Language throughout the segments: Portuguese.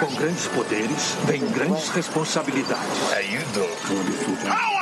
Com grandes poderes, vem grandes responsabilidades. How you doing?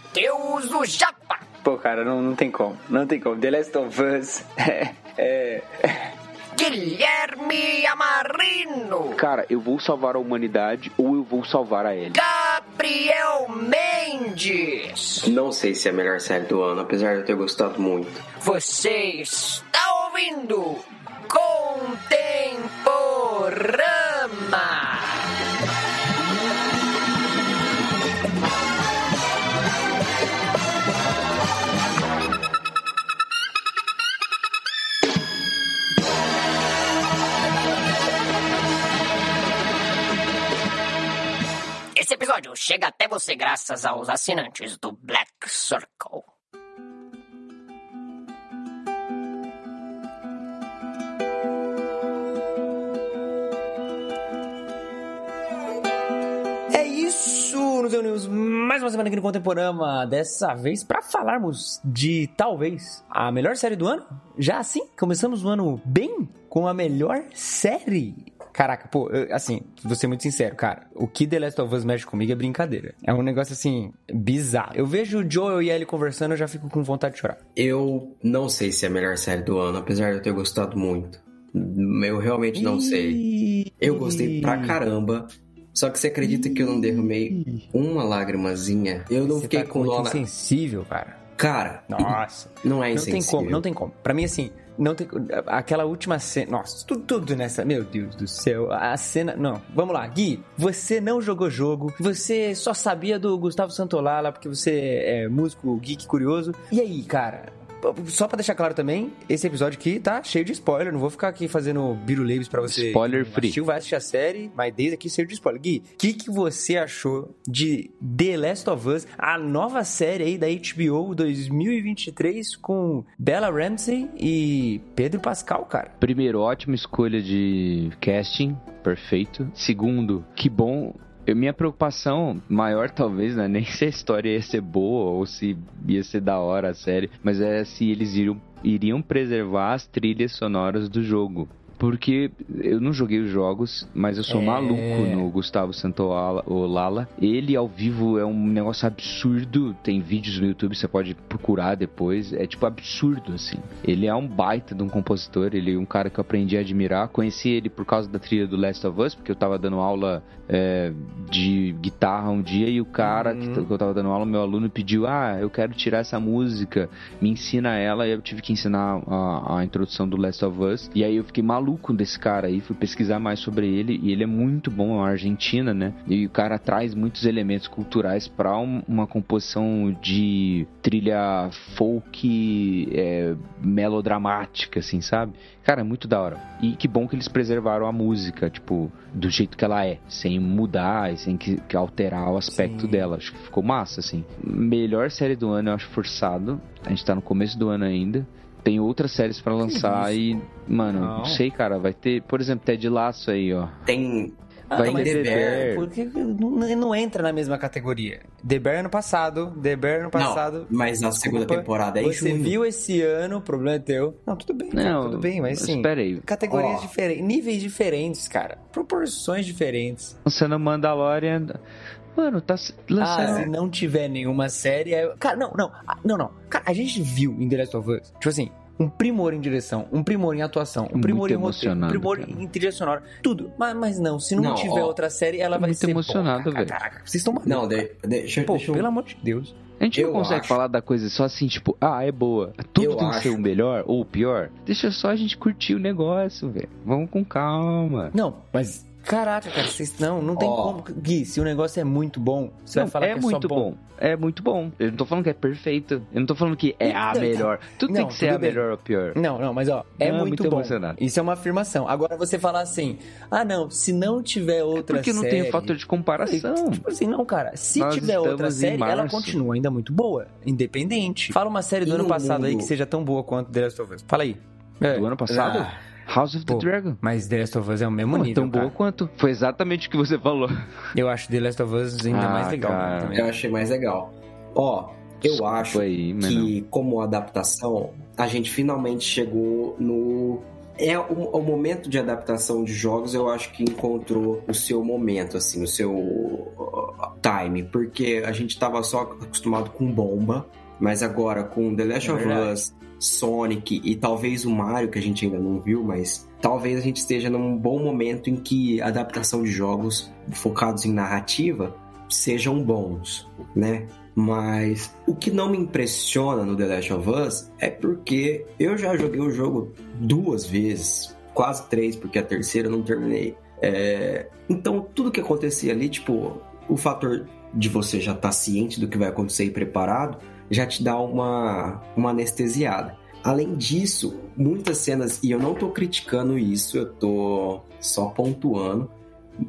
do Japa. Pô, cara, não, não tem como. Não tem como. The Last of Us é. é... Guilherme Amarino. Cara, eu vou salvar a humanidade ou eu vou salvar a Ellie. Gabriel Mendes. Não sei se é a melhor série do ano, apesar de eu ter gostado muito. Você está ouvindo Contemporama. Episódio chega até você graças aos assinantes do Black Circle. É isso! Nos reunimos mais uma semana aqui no Contemporama. Dessa vez para falarmos de talvez a melhor série do ano. Já assim, começamos o ano bem com a melhor série. Caraca, pô, eu- assim, vou ser muito sincero, cara. O que The Last of Us mexe comigo é brincadeira. É um negócio assim, bizarro. Eu vejo o Joel e a Ellie conversando, eu já fico com vontade de chorar. Eu não sei se é a melhor série do ano, apesar de eu ter gostado muito. Eu realmente não sei. Eu gostei pra caramba. Só que você acredita que eu não derramei uma lágrimazinha? Eu não Você fiquei tá com dó insensível, cara. Cara, Nossa. não é Não tem insensível. como, não tem como. Pra mim, assim, não tem. Aquela última cena. Nossa, tudo, tudo nessa. Meu Deus do céu. A cena. Não, vamos lá. Gui, você não jogou jogo. Você só sabia do Gustavo Santolala porque você é músico geek curioso. E aí, cara? Só pra deixar claro também, esse episódio aqui tá cheio de spoiler. Não vou ficar aqui fazendo biruleibos pra você. Spoiler free. assistiu, vai assistir a série, mas desde aqui cheio de spoiler. Gui, o que, que você achou de The Last of Us, a nova série aí da HBO 2023 com Bella Ramsey e Pedro Pascal, cara? Primeiro, ótima escolha de casting, perfeito. Segundo, que bom. Eu- minha preocupação maior, talvez, não é nem se a história ia ser boa ou se ia ser da hora a série, mas é se eles iriam, iriam preservar as trilhas sonoras do jogo. Porque eu não joguei os jogos, mas eu sou É. maluco no Gustavo Santaolala. Ele ao vivo é um negócio absurdo. Tem vídeos no YouTube, você pode procurar depois. É tipo absurdo, assim. Ele é um baita de um compositor. Ele é um cara que eu aprendi a admirar. Conheci ele por causa da trilha do Last of Us, porque eu tava dando aula é, de guitarra um dia e o cara que, t- que eu tava dando aula, meu aluno, pediu: Ah, eu quero tirar essa música, me ensina ela. E eu tive que ensinar a, a introdução do Last of Us. E aí eu fiquei maluco desse cara aí, fui pesquisar mais sobre ele. E ele é muito bom, é uma Argentina, né? E o cara traz muitos elementos culturais para uma composição de trilha folk é, melodramática, assim, sabe? Cara, é muito da hora. E que bom que eles preservaram a música, tipo, do jeito que ela é, sem mudar e sem que, que alterar o aspecto Sim. dela. Acho que ficou massa, assim. Melhor série do ano, eu acho forçado. A gente tá no começo do ano ainda. Tem outras séries pra lançar e, mano, não. Não. sei, cara. Vai ter, por exemplo, Ted Laço aí, ó. Tem. Vai tem mas The Bear. Bear. Porque não, não entra na mesma categoria. The Bear ano passado, The Bear ano passado. Não, mas a segunda Desculpa, temporada é em Você junho. viu esse ano, o problema é teu. Não, tudo bem, cara, Não, tudo bem, mas sim. espera aí. Categorias Ó. diferentes, níveis diferentes, cara. Proporções diferentes. Lançando Mandalorian. Mano, tá s- Ah, lançando. se não tiver nenhuma série. é- Cara, não, não. ah, Não, não. Cara, a gente viu em The Last of Us, tipo assim, um primor em direção, um primor em atuação, um Muito primor em roteiro, um emocionado, primor cara. em trilha sonora. Tudo. Mas, mas não, se não, Não, tiver ó. outra série, ela vai Muito ser. emocionado, boa. velho. Caraca, vocês estão. Não, de, deixa, Pô, deixa eu... pelo amor de Deus. A gente não Eu consegue acho. falar da coisa só assim, tipo, ah, é boa. Tudo Eu tem que ser acho. o melhor ou o pior. Deixa só a gente curtir o negócio, velho. Vamos com calma. Não, mas Caraca, cara, vocês não, não tem Ó. como. Gui, se o negócio é muito bom, você Não, vai falar é que é muito só bom. bom. É muito bom. Eu não tô falando que é perfeito. Eu não tô falando que é a Então, melhor. Tudo tem não, que ser tudo a bem. melhor ou pior. Não, não, mas ó, é Não, é muito, muito bom. emocionado. Isso é uma afirmação. Agora você falar assim, ah não, se não tiver outra Porque não série... tem o fator de comparação. Tipo assim, não, cara. Se Nós tiver outra série, ela continua ainda muito boa, independente. Fala uma série do E ano no passado aí mundo- que seja tão boa quanto The Last of Us. Fala aí. É. Do ano passado? Ah, House of the Pô, Dragon. Mas The Last of Us é o mesmo Pô, nível, tão boa cara. quanto. Foi exatamente o que você falou. Eu acho The Last of Us ainda Ah, mais legal. cara. eu achei mais legal. Ó, eu Desculpa acho aí, que como adaptação, a gente finalmente chegou no é o, o momento de adaptação de jogos, eu acho que encontrou o seu momento, assim, o seu uh, time, porque a gente tava só acostumado com bomba, mas agora com The Last É of. Us, Sonic e talvez o Mario, que a gente ainda não viu, mas talvez a gente esteja num bom momento em que a adaptação de jogos focados em narrativa sejam bons, né? Mas o que não me impressiona no The Last of Us é porque eu já joguei o jogo duas vezes, quase três, porque a terceira eu não terminei. É, Então, tudo que acontecia ali, tipo, o fator de você já estar ciente do que vai acontecer e preparado, já te dá uma, uma anestesiada. Além disso, muitas cenas, e eu não tô criticando isso, eu tô só pontuando.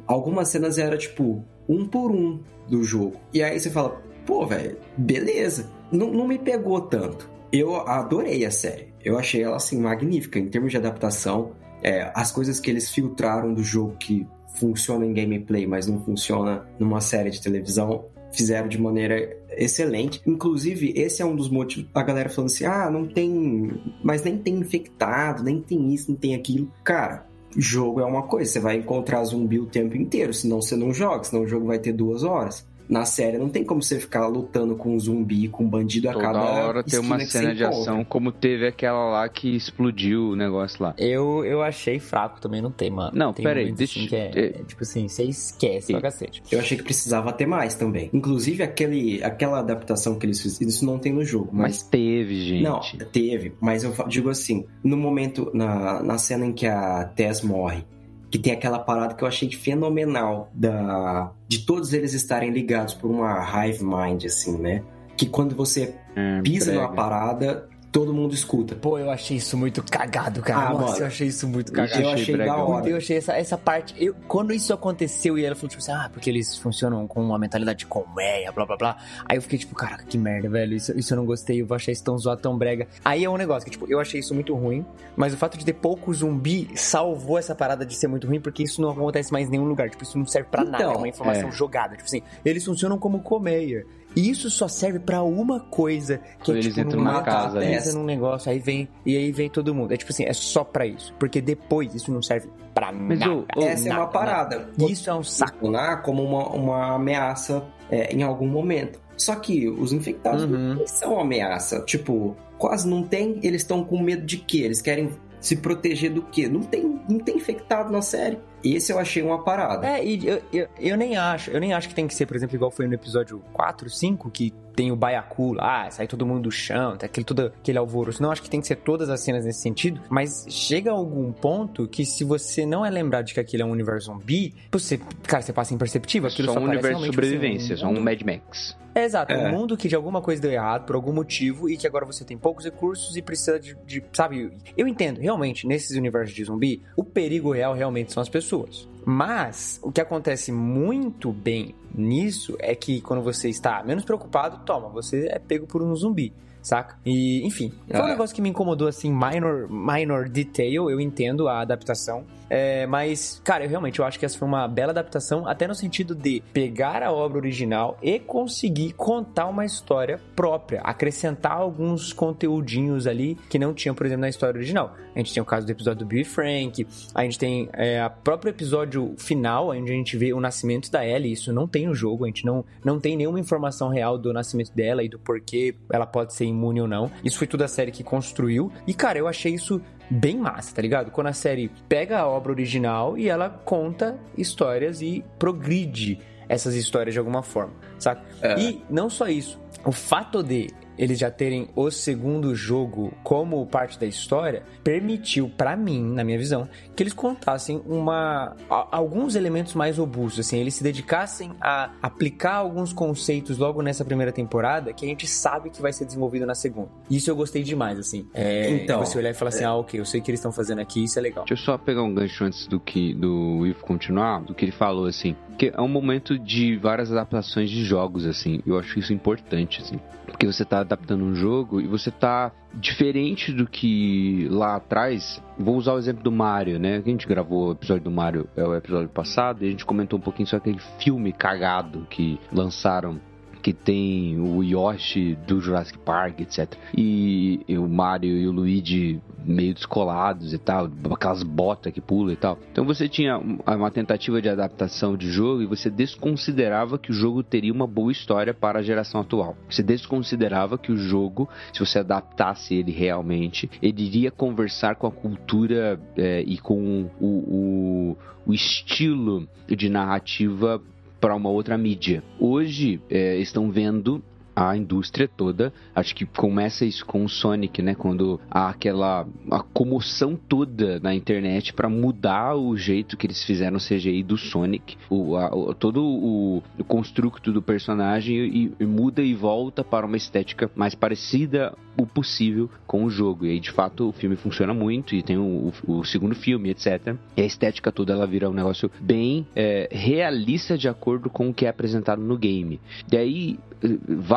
Algumas cenas era tipo um por um do jogo. E aí você fala, pô, velho, beleza. Não, não me pegou tanto. Eu adorei a série. Eu achei ela assim magnífica em termos de adaptação. É, as coisas que eles filtraram do jogo que funciona em gameplay, mas não funciona numa série de televisão, fizeram de maneira excelente. Inclusive, esse é um dos motivos. A galera falando assim: ah, não tem. Mas nem tem infectado, nem tem isso, nem tem aquilo. Cara, jogo é uma coisa. Você vai encontrar zumbi o tempo inteiro, senão você não joga, senão o jogo vai ter duas horas. Na série não tem como você ficar lutando com um zumbi, com um bandido a Toda cada hora tem uma cena de ação, como teve aquela lá que explodiu o negócio lá. Eu, eu achei fraco também, não tem, mano. Não, tem pera aí, momentos, deixa- assim, que é, é- é, Tipo assim, você esquece pra cacete. Eu achei que precisava ter mais também. Inclusive, aquele, aquela adaptação que eles fizeram, isso não tem no jogo, Mas mas. teve, gente. Não, teve, mas eu digo assim, no momento, na, na cena em que a Tess morre, que tem aquela parada que eu achei fenomenal da de todos eles estarem ligados por uma hive mind, assim, né? Que quando você É, pisa prega. numa parada, todo mundo escuta. Pô, eu achei isso muito cagado, cara. Ah, Nossa, mano. eu achei isso muito cagado. Eu achei achei da hora. Eu achei essa, essa parte. Eu, quando isso aconteceu e ela falou, tipo assim, ah, porque eles funcionam com uma mentalidade de colmeia, blá blá blá. Aí eu fiquei tipo, caraca, que merda, velho. Isso, isso eu não gostei, eu vou achar isso tão zoado, tão brega. Aí é um negócio que, tipo, eu achei isso muito ruim, mas o fato de ter pouco zumbi salvou essa parada de ser muito ruim, porque isso não acontece mais em nenhum lugar. Tipo, isso não serve pra nada, é Então, uma informação é. jogada. Tipo assim, eles funcionam como colmeia. E isso só serve pra uma coisa, que Quando é eles tipo, entram numa numa casa, né? num negócio, aí vem, e aí vem todo mundo. É tipo assim, é só pra isso. Porque depois isso não serve pra Mas, nada. ô, ô, Essa é uma nada, parada. nada. Isso é um saco. funcionar como uma, uma ameaça é, em algum momento. Só que os infectados Uhum. não são ameaça. Tipo, quase não tem. Eles estão com medo de quê? Eles querem se proteger do quê? Não tem, não tem infectado na série. Esse eu achei uma parada. É, e eu, eu, eu nem acho, eu nem acho que tem que ser, por exemplo, igual foi no episódio 4, 5, que tem o Baiacu lá, sai todo mundo do chão, tem aquele, todo aquele alvoroço. Não acho que tem que ser todas as cenas nesse sentido, mas chega a algum ponto que se você não é lembrado de que aquilo é um universo zumbi, você, cara, você passa imperceptível, aquilo só só um universo de sobrevivência, só um Mad Max. É, exato, É. um mundo que de alguma coisa deu errado por algum motivo e que agora você tem poucos recursos e precisa de, de, sabe? Eu entendo, realmente, nesses universos de zumbi, o perigo real realmente são as pessoas. Mas o que acontece muito bem nisso é que quando você está menos preocupado, toma, você é pego por um zumbi. Saca? E, enfim, foi um Ah. negócio que me incomodou, assim, minor, minor detail, eu entendo a adaptação, é, mas, cara, eu realmente eu acho que essa foi uma bela adaptação, até no sentido de pegar a obra original e conseguir contar uma história própria, acrescentar alguns conteúdinhos ali que não tinham, por exemplo, na história original. A gente tem o caso do episódio do Bill Frank, a gente tem é, o próprio episódio final, onde a gente vê o nascimento da Ellie, isso não tem no jogo, a gente não, não tem nenhuma informação real do nascimento dela e do porquê ela pode ser imune ou não. Isso foi tudo a série que construiu. E, cara, eu achei isso bem massa, tá ligado? Quando a série pega a obra original e ela conta histórias e progride essas histórias de alguma forma, saca? É. E não só isso, o fato de eles já terem o segundo jogo como parte da história, permitiu para mim, na minha visão, que eles contassem uma alguns elementos mais robustos, assim, eles se dedicassem a aplicar alguns conceitos logo nessa primeira temporada que a gente sabe que vai ser desenvolvido na segunda. Isso eu gostei demais, assim. É, então, você olhar e falar assim, é... ah, ok, eu sei o que eles estão fazendo aqui, isso é legal. Deixa eu só pegar um gancho antes do que do Ivo continuar, do que ele falou, assim. Que é um momento de várias adaptações de jogos, assim. Eu acho isso importante, assim. Porque você tá adaptando um jogo e você tá diferente do que lá atrás. Vou usar o exemplo do Mario, né? A gente gravou o episódio do Mario, é o episódio passado, e a gente comentou um pouquinho sobre aquele filme cagado que lançaram que tem o Yoshi do Jurassic Park, etc. E, o Mario e o Luigi meio descolados e tal, aquelas botas que pulam e tal. Então você tinha uma tentativa de adaptação de jogo e você desconsiderava que o jogo teria uma boa história para a geração atual. Você desconsiderava que o jogo, se você adaptasse ele realmente, ele iria conversar com a cultura é, e com o, o, o estilo de narrativa para uma outra mídia. Hoje é, estão vendo a indústria toda. Acho que começa isso com o Sonic, né? Quando há aquela a comoção toda na internet para mudar o jeito que eles fizeram o CGI do Sonic, o, a, o todo o, o, construto do personagem e, e, muda e volta para uma estética mais parecida o possível com o jogo. E aí, de fato, o filme funciona muito e tem o, o segundo filme, etc. E a estética toda ela vira um negócio bem é, realista de acordo com o que é apresentado no game. E aí,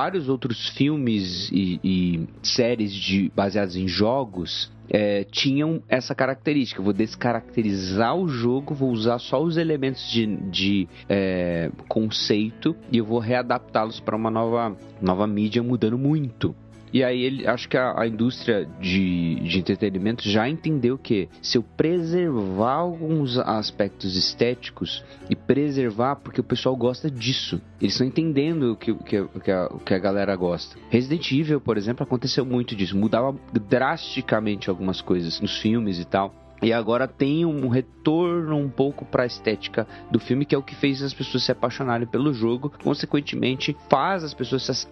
vários outros filmes e, e séries de, baseados em jogos é, tinham essa característica. vou descaracterizar o jogo, vou usar só os elementos de, de é, conceito e eu vou readaptá-los para uma nova, nova mídia, mudando muito. E aí ele acho que a, a indústria de, de entretenimento já entendeu que se eu preservar alguns aspectos estéticos e preservar porque o pessoal gosta disso. Eles estão entendendo o que, que, que, que a galera gosta. Resident Evil, por exemplo, aconteceu muito disso. Mudava drasticamente algumas coisas nos filmes e tal. E agora tem um retorno um pouco para a estética do filme, que é o que fez as pessoas se apaixonarem pelo jogo. Consequentemente, faz as pessoas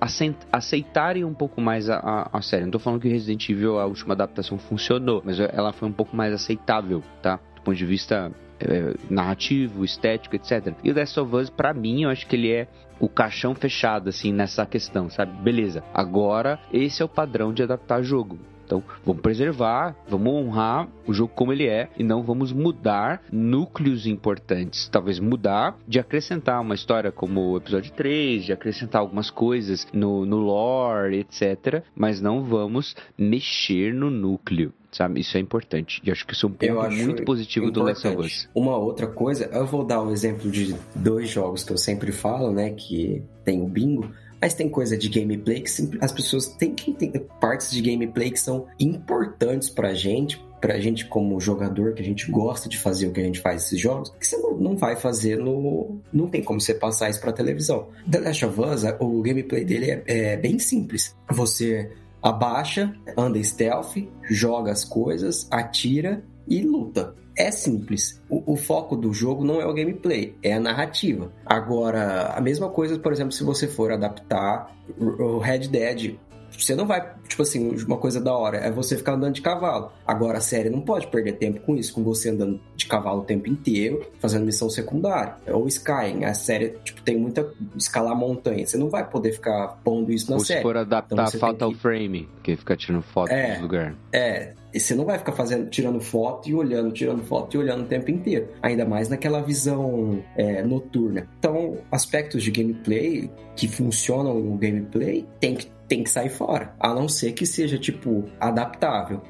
aceitarem um pouco mais a, a, a série. Não tô falando que Resident Evil, a última adaptação, funcionou, mas ela foi um pouco mais aceitável, tá? Do ponto de vista é, narrativo, estético, etc. E o Last of Us, pra mim, eu acho que ele é o caixão fechado, assim, nessa questão, sabe? Beleza, agora esse é o padrão de adaptar jogo. Então, vamos preservar, vamos honrar o jogo como ele é e não vamos mudar núcleos importantes. Talvez mudar de acrescentar uma história como o episódio 3, de acrescentar algumas coisas no, no lore, etc. Mas não vamos mexer no núcleo sabe? Isso é importante. E acho que isso é um ponto muito positivo importante. do Last of Us. Uma outra coisa, eu vou dar um exemplo de dois jogos que eu sempre falo, né? Que tem o bingo. Mas tem coisa de gameplay que as pessoas têm que entender partes de gameplay que são importantes pra gente, pra gente como jogador, que a gente gosta de fazer o que a gente faz nesses jogos, que você não, vai fazer no. Não tem como você passar isso pra televisão. The Last of Us, o gameplay dele é, é bem simples. Você abaixa, anda stealth, joga as coisas, atira e luta é simples. O, o, foco do jogo não é o gameplay, é a narrativa. Agora, a mesma coisa, por exemplo, se você for adaptar o Red Dead você não vai, tipo assim, uma coisa da hora é você ficar andando de cavalo. Agora a série não pode perder tempo com isso, com você andando de cavalo o tempo inteiro, fazendo missão secundária. Ou Sky, a série, tipo, tem muita escalar montanha. Você não vai poder ficar pondo isso na Ou série. se for adaptar então, Fatal que... Frame, que fica tirando foto é, do lugar. É, e você não vai ficar fazendo, tirando foto e olhando, tirando foto e olhando o tempo inteiro. Ainda mais naquela visão é, noturna. Então, aspectos de gameplay que funcionam no gameplay tem que tem que sair fora. A não ser que seja, tipo, adaptável.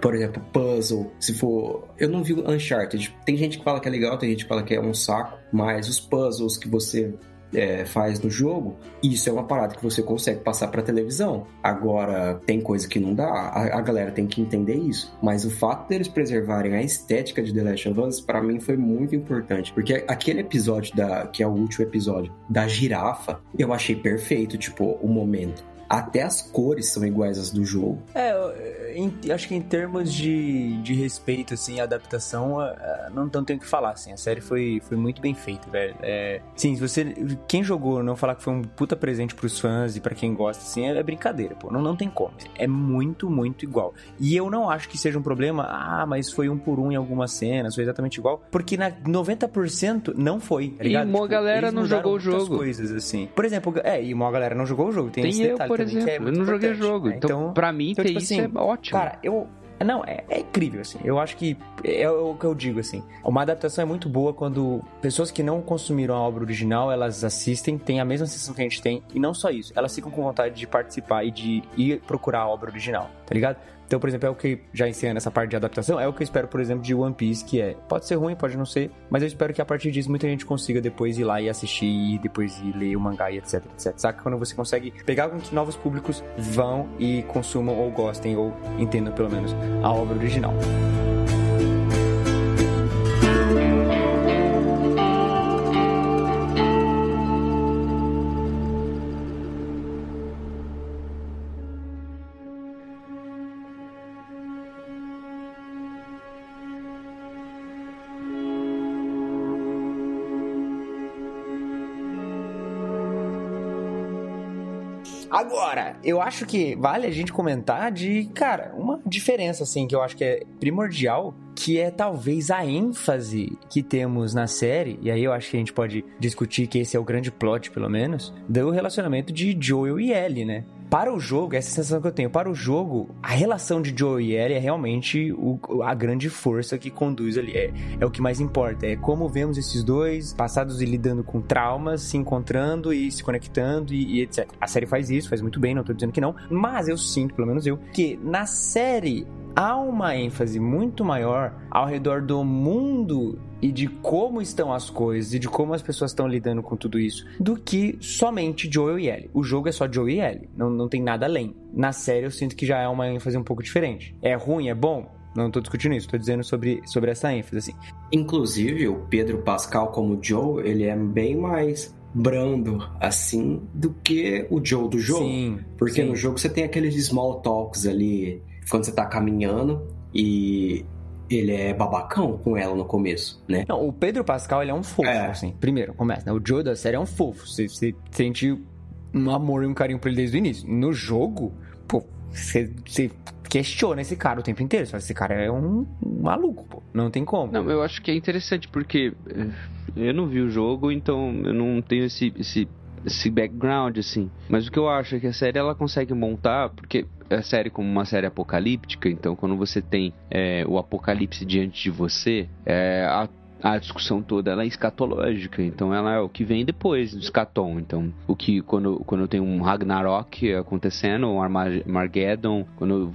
Por exemplo, puzzle. Se for. Eu não vi Uncharted. Tem gente que fala que é legal, tem gente que fala que é um saco. Mas os puzzles que você é, faz no jogo, isso é uma parada que você consegue passar para televisão. Agora, tem coisa que não dá, a, a, galera tem que entender isso. Mas o fato deles preservarem a estética de The Last of Us, para mim, foi muito importante. Porque aquele episódio, da, que é o último episódio, da girafa, eu achei perfeito, tipo, o momento até as cores são iguais às do jogo. É, em, acho que em termos de, de respeito, assim, adaptação, não, não tenho o que falar, assim. A série foi, foi muito bem feita, velho. É, sim, se você. Quem jogou não falar que foi um puta presente pros fãs e para quem gosta, assim, é, é, brincadeira, pô. Não, não tem como. É muito, muito igual. E eu não acho que seja um problema, ah, mas foi um por um em algumas cenas, foi exatamente igual. Porque na 90% não foi, tá ligado? E uma tipo, galera não jogou o jogo. coisas, assim. Por exemplo, é, e uma galera não jogou o jogo. Tem, tem esse eu, detalhe por exemplo. É eu não joguei o jogo. Né? Então, então, pra mim, então, tipo isso assim, é ótimo. Cara, eu, não, é, é, incrível, assim. Eu acho que é o que eu digo, assim. Uma adaptação é muito boa quando pessoas que não consumiram a obra original, elas assistem, têm a mesma sensação que a gente tem. E não só isso, elas ficam com vontade de participar e de ir procurar a obra original, tá ligado? Então, por exemplo, é o que já ensinando essa parte de adaptação, é o que eu espero, por exemplo, de One Piece, que é, pode ser ruim, pode não ser, mas eu espero que a partir disso muita gente consiga depois ir lá e assistir, e depois ir ler o mangá e etc, etc. Saca? Quando você consegue pegar com que novos públicos vão e consumam ou gostem ou entendam pelo menos a obra original. Eu acho que vale a gente comentar de, cara, uma diferença, assim, que eu acho que é primordial, que é talvez a ênfase que temos na série, e aí eu acho que a gente pode discutir que esse é o grande plot, pelo menos, do relacionamento de Joel e Ellie, né? Para o jogo, essa é a sensação que eu tenho, para o jogo, a relação de Joe e Ellie é realmente o, a grande força que conduz ali. É, é o que mais importa. É como vemos esses dois passados e lidando com traumas, se encontrando e se conectando e, e, etc. A série faz isso, faz muito bem, não tô dizendo que não. Mas eu sinto, pelo menos eu, que na série há uma ênfase muito maior ao redor do mundo e de como estão as coisas e de como as pessoas estão lidando com tudo isso do que somente Joel e Ellie. O jogo é só Joel e Ellie, não, não tem nada além. Na série eu sinto que já é uma ênfase um pouco diferente. É ruim, é bom? Não tô discutindo isso, tô dizendo sobre, sobre essa ênfase, assim. Inclusive, o Pedro Pascal como Joe, ele é bem mais brando assim do que o Joe do jogo. Sim, porque sim. no jogo você tem aqueles small talks ali quando você tá caminhando e ele é babacão com ela no começo, né? Não, o Pedro Pascal, ele é um fofo, é. assim. Primeiro, começa, né? O Joe da série é um fofo. Você, você sente um amor e um carinho por ele desde o início. No jogo, pô, você, você questiona esse cara o tempo inteiro. Você fala, esse cara é um, um, maluco, pô. Não tem como. Não, eu acho que é interessante porque eh, eu não vi o jogo, então eu não tenho esse, esse esse background, assim. Mas o que eu acho é que a série ela consegue montar, porque a série como uma série apocalíptica, então quando você tem é, o apocalipse diante de você, é, a a discussão toda ela é escatológica, então ela é o que vem depois do escatom. Então, o que quando, quando tem um Ragnarok acontecendo, um Armageddon, quando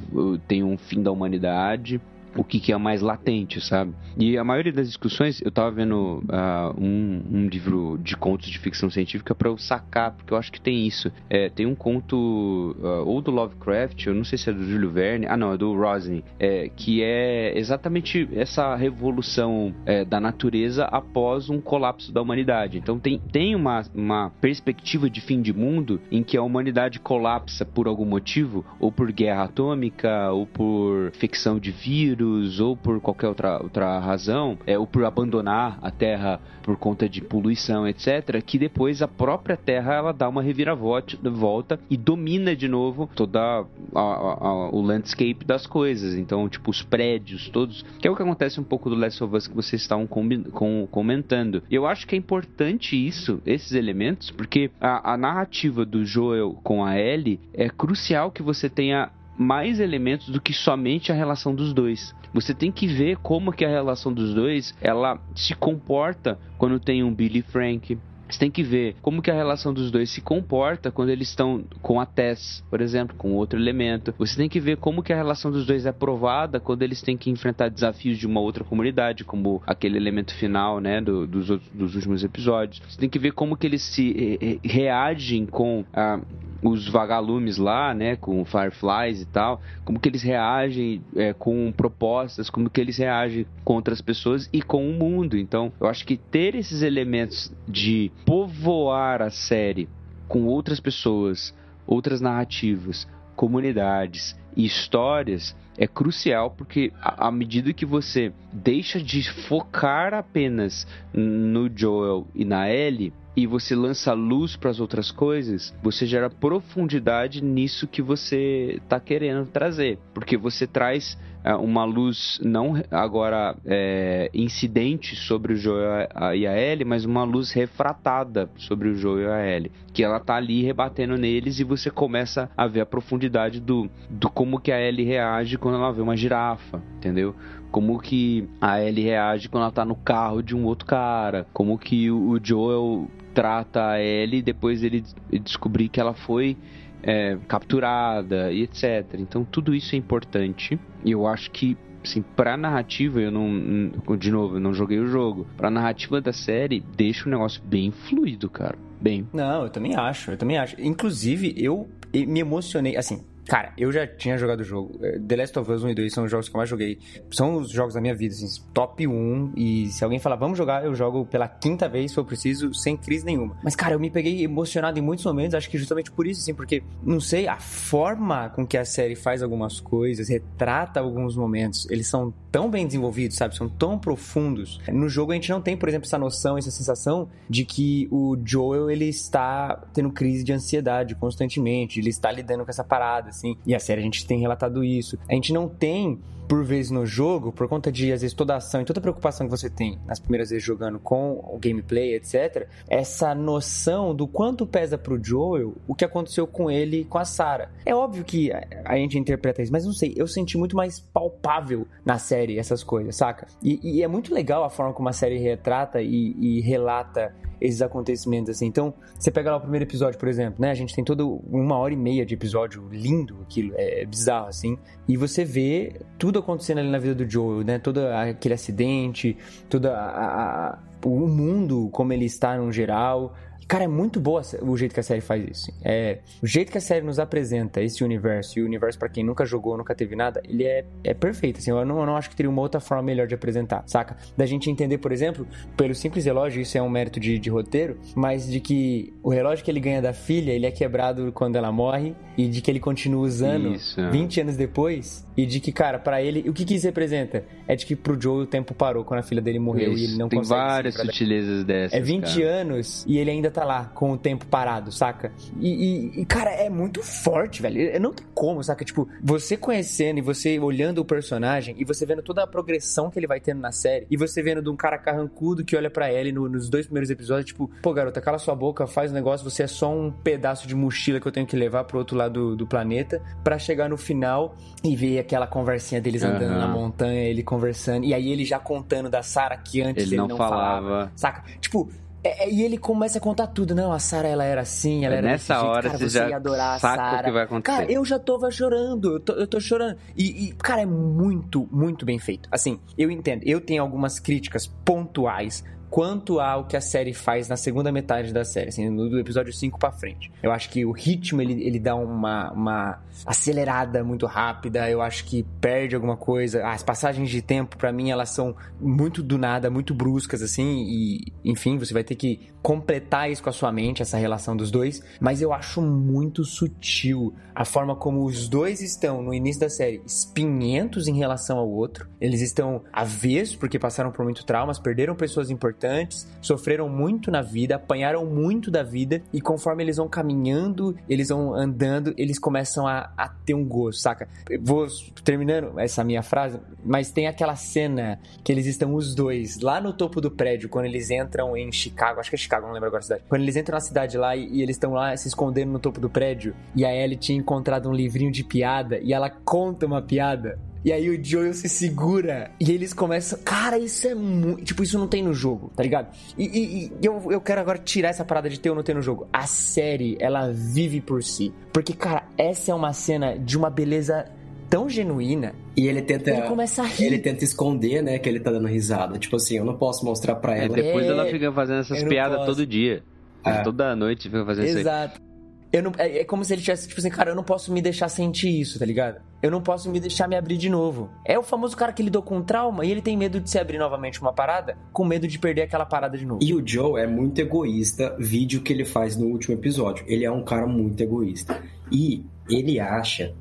tem um fim da humanidade, o que, que é mais latente, sabe? E a maioria das discussões, eu tava vendo uh, um, um, livro de contos de ficção científica para eu sacar, porque eu acho que tem isso. É, tem um conto, uh, ou do Lovecraft, eu não sei se é do Júlio Verne, ah não, é do Rosny, é, que é exatamente essa revolução é, da natureza após um colapso da humanidade. Então tem, tem uma, uma perspectiva de fim de mundo em que a humanidade colapsa por algum motivo, ou por guerra atômica, ou por infecção de vírus, ou por qualquer outra, outra razão, é, ou por abandonar a Terra por conta de poluição, etc., que depois a própria Terra ela dá uma reviravolta volta e domina de novo toda a, a, a, o landscape das coisas. Então, tipo, os prédios todos, que é o que acontece um pouco do Last of Us que vocês estavam com, com, comentando. Eu acho que é importante isso, esses elementos, porque a, a narrativa do Joel com a Ellie é crucial que você tenha mais elementos do que somente a relação dos dois. Você tem que ver como que a relação dos dois ela se comporta quando tem um Billy Frank, você tem que ver como que a relação dos dois se comporta quando eles estão com a Tess, por exemplo, com outro elemento. Você tem que ver como que a relação dos dois é provada quando eles têm que enfrentar desafios de uma outra comunidade, como aquele elemento final, né, do, dos, dos últimos episódios. Você tem que ver como que eles se eh, reagem com a os vagalumes lá, né, com Fireflies e tal, como que eles reagem é, com propostas, como que eles reagem com outras pessoas e com o mundo. Então, eu acho que ter esses elementos de povoar a série com outras pessoas, outras narrativas, comunidades e histórias é crucial porque à medida que você deixa de focar apenas no Joel e na Ellie e você lança luz para as outras coisas, você gera profundidade nisso que você está querendo trazer, porque você traz é, uma luz não agora é, incidente sobre o Joel e a Ellie, mas uma luz refratada sobre o Joel e a Ellie, que ela tá ali rebatendo neles e você começa a ver a profundidade do, do como que a Ellie reage quando ela vê uma girafa, entendeu? Como que a Ellie reage quando ela tá no carro de um outro cara, como que o Joel trata a Ellie depois ele descobrir que ela foi é, capturada e etc. Então tudo isso é importante e eu acho que assim, pra narrativa, eu não. De novo, eu não joguei o jogo. Pra narrativa da série, deixa o negócio bem fluido, cara. Bem. Não, eu também acho, eu também acho. Inclusive, eu me emocionei. Assim, Cara, eu já tinha jogado o jogo. É, The Last of Us 1 e 2 são os jogos que eu mais joguei. São os jogos da minha vida, assim, top 1. E se alguém falar, vamos jogar, eu jogo pela quinta vez, se for preciso, sem crise nenhuma. Mas, cara, eu me peguei emocionado em muitos momentos, acho que justamente por isso, assim, porque, não sei, a forma com que a série faz algumas coisas, retrata alguns momentos, eles são tão bem desenvolvidos, sabe? São tão profundos. No jogo a gente não tem, por exemplo, essa noção, essa sensação de que o Joel, ele está tendo crise de ansiedade constantemente, ele está lidando com essa parada assim. E a série a gente tem relatado isso. A gente não tem por vezes no jogo, por conta de às vezes toda a ação e toda a preocupação que você tem nas primeiras vezes jogando com o gameplay, etc, essa noção do quanto pesa pro Joel o que aconteceu com ele e com a Sarah. É óbvio que a gente interpreta isso, mas não sei, eu senti muito mais palpável na série essas coisas, saca? E, e é muito legal a forma como a série retrata e, e relata esses acontecimentos, assim. Então, você pega lá o primeiro episódio, por exemplo, né? A gente tem toda uma hora e meia de episódio lindo, aquilo, é bizarro, assim. E você vê tudo acontecendo ali na vida do Joel, né? Todo aquele acidente, todo a, a, o mundo como ele está no geral, Cara, é muito boa o jeito que a série faz isso. É, o jeito que a série nos apresenta esse universo, e o universo para quem nunca jogou, nunca teve nada, ele é, é perfeito. Assim, eu não, eu não acho que teria uma outra forma melhor de apresentar, saca? Da gente entender, por exemplo, pelo simples relógio, isso é um mérito de, de roteiro, mas de que o relógio que ele ganha da filha, ele é quebrado quando ela morre, e de que ele continua usando isso. 20 anos depois, e de que, cara, para ele, o que, que isso representa? É de que pro Joe o tempo parou quando a filha dele morreu isso. e ele não Tem consegue. Tem várias sutilezas dessas. É 20 cara. anos e ele ainda tá lá com o tempo parado, saca? E, e, cara, é muito forte, velho. Não tem como, saca? Tipo, você conhecendo e você olhando o personagem e você vendo toda a progressão que ele vai tendo na série e você vendo de um cara carrancudo que olha para ele no, nos dois primeiros episódios, tipo, pô, garota, cala sua boca, faz um negócio, você é só um pedaço de mochila que eu tenho que levar pro outro lado do, do planeta para chegar no final e ver aquela conversinha deles andando uhum. na montanha, ele conversando, e aí ele já contando da Sarah que antes ele, ele não, não falava. falava. Saca? Tipo, é, é, e ele começa a contar tudo. Não, a Sarah ela era assim, ela é, era Nessa hora cara, você, já ia adorar a o que vai acontecer. Cara, eu já tava chorando, eu tô, eu tô chorando. E, e, cara, é muito, muito bem feito. Assim, eu entendo. Eu tenho algumas críticas pontuais quanto ao que a série faz na segunda metade da série, assim, do episódio 5 para frente. Eu acho que o ritmo ele, ele dá uma, uma acelerada muito rápida, eu acho que perde alguma coisa. As passagens de tempo, para mim, elas são muito do nada, muito bruscas, assim, e enfim, você vai ter que completar isso com a sua mente, essa relação dos dois, mas eu acho muito sutil a forma como os dois estão no início da série espinhentos em relação ao outro, eles estão avessos porque passaram por muito traumas, perderam pessoas importantes importantes, sofreram muito na vida, apanharam muito da vida e conforme eles vão caminhando, eles vão andando, eles começam a, a ter um gosto, saca? Vou terminando essa minha frase, mas tem aquela cena que eles estão os dois lá no topo do prédio, quando eles entram em Chicago, acho que é Chicago, não lembro agora a cidade. Quando eles entram na cidade lá e, e eles estão lá se escondendo no topo do prédio e a Ellie tinha encontrado um livrinho de piada e ela conta uma piada e aí o Joel se segura e eles começam. Cara, isso é muito. Tipo, isso não tem no jogo, tá ligado? E, e, e, eu, eu quero agora tirar essa parada de ter ou não ter no jogo. A série, ela vive por si. Porque, cara, essa é uma cena de uma beleza tão genuína. E ele tenta. Ele começa a rir. Ele tenta esconder, né, que ele tá dando risada. Tipo assim, eu não posso mostrar pra ela. É, depois é... ela fica fazendo essas piadas todo dia. É. Toda noite fica fazendo Exato. isso Exato. Eu não, é, é como se ele tivesse, tipo assim, cara, eu não posso me deixar sentir isso, tá ligado? Eu não posso me deixar me abrir de novo. É o famoso cara que lidou com trauma e ele tem medo de se abrir novamente uma parada, com medo de perder aquela parada de novo. E o Joe é muito egoísta, vídeo que ele faz no último episódio. Ele é um cara muito egoísta. E ele acha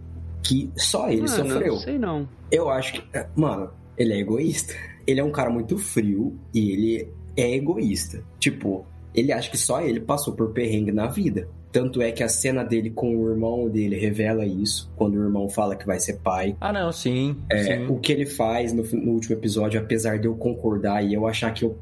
que só ele Mano, sofreu. Não sei não. Eu acho que. é, Mano, ele é egoísta. Ele é um cara muito frio e ele é egoísta. Tipo, ele acha que só ele passou por perrengue na vida. Tanto é que a cena dele com o irmão dele revela isso, quando o irmão fala que vai ser pai. Ah, não, sim. É, sim. o que ele faz no, no último episódio, apesar de eu concordar e eu achar que eu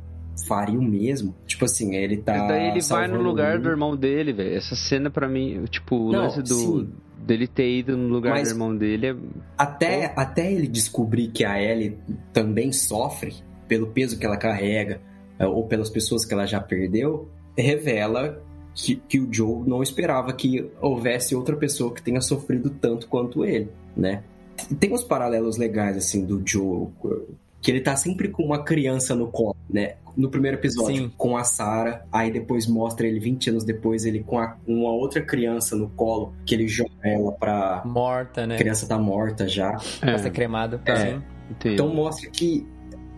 faria o mesmo, tipo assim, ele tá. Mas daí ele vai no lugar do irmão dele, velho. Essa cena pra mim, tipo, o Não, lance do sim. dele ter ido no lugar Mas- do irmão dele é Até, até ele descobrir que a Ellie também sofre pelo peso que ela carrega é, ou pelas pessoas que ela já perdeu, revela que, que o Joe não esperava que houvesse outra pessoa que tenha sofrido tanto quanto ele, né? Tem uns paralelos legais, assim, do Joe, que ele tá sempre com uma criança no colo, né? No primeiro episódio, Sim. com a Sarah, aí depois mostra ele 20 anos depois, ele com a- uma outra criança no colo, que ele joga ela pra... Morta, né? A criança tá morta já. Pra ser cremado. É. Então mostra que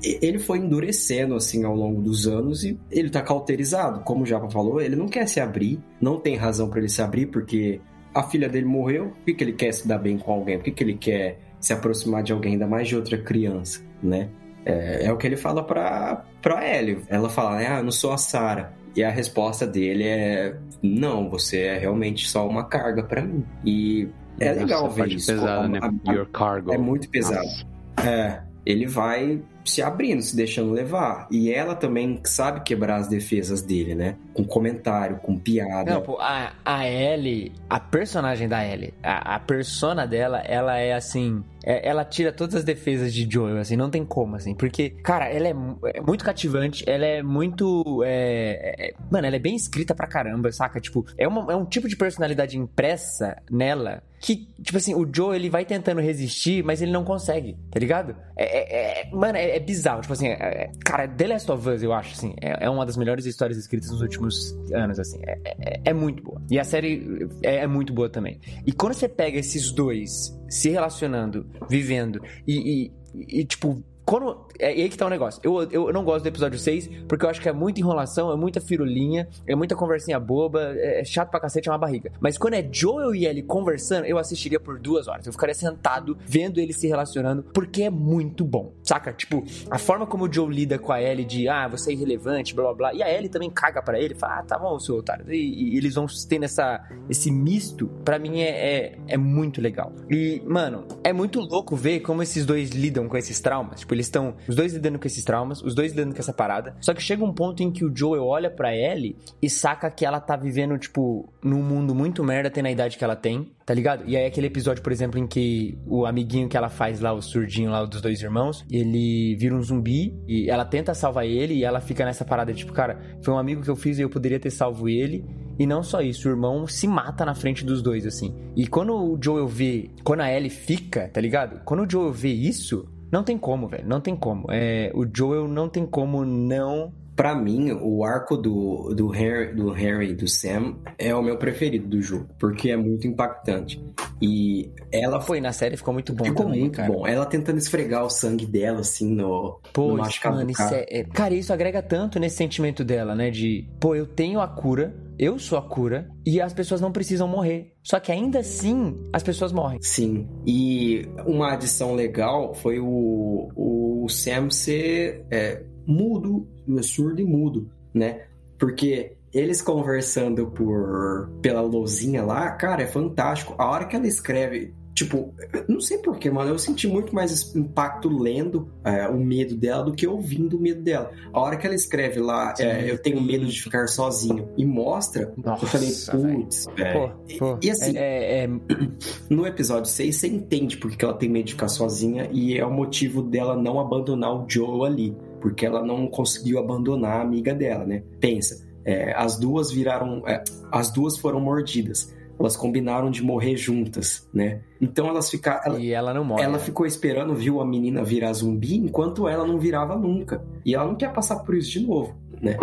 ele foi endurecendo assim ao longo dos anos e ele tá cauterizado, como o Japa falou, ele não quer se abrir, não tem razão pra ele se abrir porque a filha dele morreu, por que, que ele quer se dar bem com alguém? Por que, que ele quer se aproximar de alguém, ainda mais de outra criança, né? É, é o que ele fala pra, pra Ellie. Ela fala, né, ah, eu não sou a Sarah. E a resposta dele é: Não, você é realmente só uma carga pra mim. E é Nossa, legal ver isso. pesada, né? A- a- Your cargo. é muito pesado. Nossa. é, ele vai se abrindo, se deixando levar. E ela também sabe quebrar as defesas dele, né? Com comentário, com piada. Não, pô, a, a Ellie, a personagem da Ellie, a, a persona dela, ela é assim. é- ela tira todas as defesas de Joel, assim, não tem como, assim. Porque, cara, ela é, é muito cativante, ela é muito. é- é- mano, ela é bem escrita pra caramba, saca? Tipo, é, uma- é um tipo de personalidade impressa nela que, tipo assim, o Joe ele vai tentando resistir, mas ele não consegue, tá ligado? É, é- é- mano, é, bizarro. Tipo assim, é- é- cara, The Last of Us, eu acho, assim, é, é uma das melhores histórias escritas nos últimos anos, assim. É, é- muito boa. E a série é, é muito boa também. E quando você pega esses dois se relacionando, vivendo e, e- e, tipo. Quando, é aí que tá o negócio. Eu, eu não gosto do episódio 6, porque eu acho que é muita enrolação, é muita firulinha, é muita conversinha boba, é é chato pra cacete, é uma barriga. Mas quando é Joel e Ellie conversando, eu assistiria por duas horas. Eu ficaria sentado, vendo eles se relacionando, porque é muito bom. Saca? Tipo, a forma como o Joe lida com a Ellie de, ah, você é irrelevante, blá blá blá. E a Ellie também caga pra ele, fala, ah, tá bom, seu otário. E, e eles vão tendo essa, esse misto, pra mim é, é, é muito legal. E, mano, é muito louco ver como esses dois lidam com esses traumas. Tipo, eles estão, os dois lidando com esses traumas, os dois lidando com essa parada. Só que chega um ponto em que o Joel olha pra Ellie e saca que ela tá vivendo, tipo, num mundo muito merda, tendo a idade que ela tem, tá ligado? E aí aquele episódio, por exemplo, em que o amiguinho que ela faz lá, o surdinho lá dos dois irmãos, ele vira um zumbi e ela tenta salvar ele e ela fica nessa parada, tipo, cara, foi um amigo que eu fiz e eu poderia ter salvo ele. E não só isso, o irmão se mata na frente dos dois, assim. E quando o Joel vê, quando a Ellie fica, tá ligado? Quando o Joel vê isso, não tem como, velho, não tem como. É, o Joel não tem como não Pra mim, o arco do, do, Harry, do Harry e do Sam é o meu preferido do jogo, porque é muito impactante. E ela Foi, na série ficou muito bom ficou também, muito cara. bom. Ela tentando esfregar o sangue dela, assim, no, Pô, no isso, mano, isso é, é- Cara, isso agrega tanto nesse sentimento dela, né? De, pô, eu tenho a cura, eu sou a cura, e as pessoas não precisam morrer. Só que ainda assim, as pessoas morrem. Sim. E uma adição legal foi o, o Sam ser é, mudo, surdo e mudo, né? Porque eles conversando por pela luzinha lá, cara, é fantástico. A hora que ela escreve, tipo, não sei porquê, mano, eu senti muito mais impacto lendo é, o medo dela do que ouvindo o medo dela. A hora que ela escreve lá, é, eu tenho medo de ficar sozinho e mostra, eu falei, putz, velho. Pô, pô. E assim, é, é- no episódio 6, você entende porque que ela tem medo de ficar sozinha e é o motivo dela não abandonar o Joe ali. Porque ela não conseguiu abandonar a amiga dela, né? Pensa, é, as duas viraram. é, as duas foram mordidas. Elas combinaram de morrer juntas, né? Então elas ficaram. e ela não morre. Ela né? ficou esperando, viu a menina virar zumbi, enquanto ela não virava nunca. E ela não quer passar por isso de novo, né?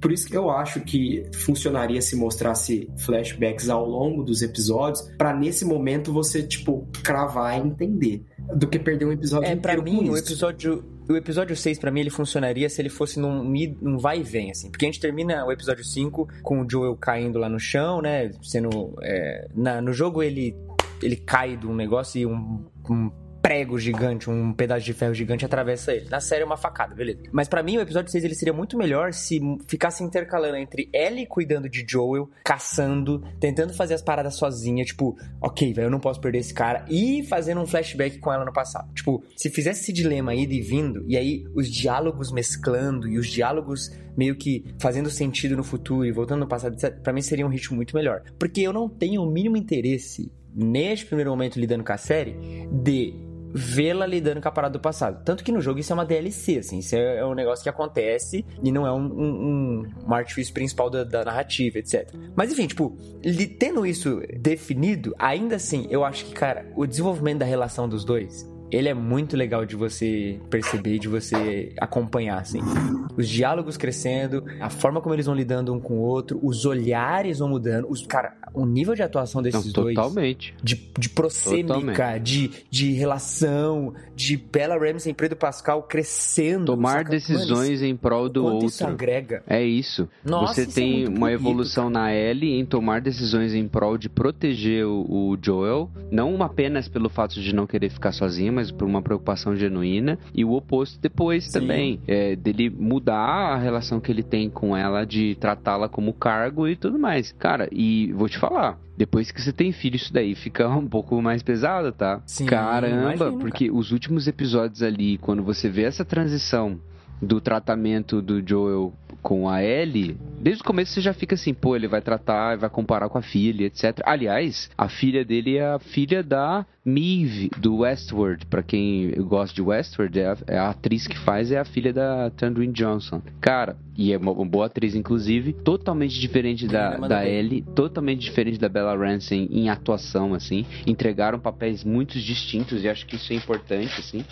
Por isso que eu acho que funcionaria se mostrasse flashbacks ao longo dos episódios, para nesse momento você, tipo, cravar e entender. Do que perder um episódio É, pra inteiro com mim, o episódio. O episódio 6, pra mim, ele funcionaria se ele fosse num, num vai e vem, assim. Porque a gente termina o episódio 5 com o Joel caindo lá no chão, né? Sendo. é, na- no jogo ele, ele cai de um negócio e um, um prego gigante, um pedaço de ferro gigante atravessa ele. Na série é uma facada, beleza. Mas pra mim, o episódio 6 ele seria muito melhor se ficasse intercalando entre Ellie cuidando de Joel, caçando, tentando fazer as paradas sozinha, tipo, ok, velho, eu não posso perder esse cara, e fazendo um flashback com ela no passado. Tipo, se fizesse esse dilema ida e vindo, e aí os diálogos mesclando, e os diálogos meio que fazendo sentido no futuro e voltando no passado, pra mim seria um ritmo muito melhor. Porque eu não tenho o mínimo interesse, neste primeiro momento lidando com a série, de vê-la lidando com a parada do passado. Tanto que no jogo isso é uma DLC, assim, isso é, é um negócio que acontece e não é um, um, um, artifício principal da, da narrativa, etc. Mas enfim, tipo, tendo isso definido, ainda assim, eu acho que, cara, o desenvolvimento da relação dos dois. Ele é muito legal de você perceber, de você acompanhar, assim. Os diálogos crescendo, a forma como eles vão lidando um com o outro, os olhares vão mudando. Os, cara, o nível de atuação Não, desses dois totalmente. de, de prosêmica, de, de relação, de Bella Ramsey e Pedro Pascal crescendo. Tomar saca? decisões em prol do Mano, outro. isso agrega. É isso. Nossa, você isso é tem muito uma bonito, evolução na Ellie em tomar decisões em prol de proteger o, o Joel, não apenas pelo fato de não querer ficar sozinha, mas por uma preocupação genuína. E o oposto depois Sim. também, é, dele mudar a relação que ele tem com ela, de tratá-la como cargo e tudo mais. Cara, e vou te falar. Depois que você tem filho, isso daí fica um pouco mais pesado, tá? Sim, Caramba, imagino, porque os últimos episódios ali, quando você vê essa transição do tratamento do Joel com a Ellie, desde o começo você já fica assim, pô, ele vai tratar, vai comparar com a filha, etc. Aliás, a filha dele é a filha da Maeve, do Westworld. Pra quem gosta de Westworld, é a, é a atriz que faz, é a filha da Tandrin Johnson. Cara, e é uma, uma boa atriz, inclusive, totalmente diferente da, manda da. Ellie, totalmente diferente da Bella Ramsey em atuação, assim. Entregaram papéis muito distintos e acho que isso é importante, assim.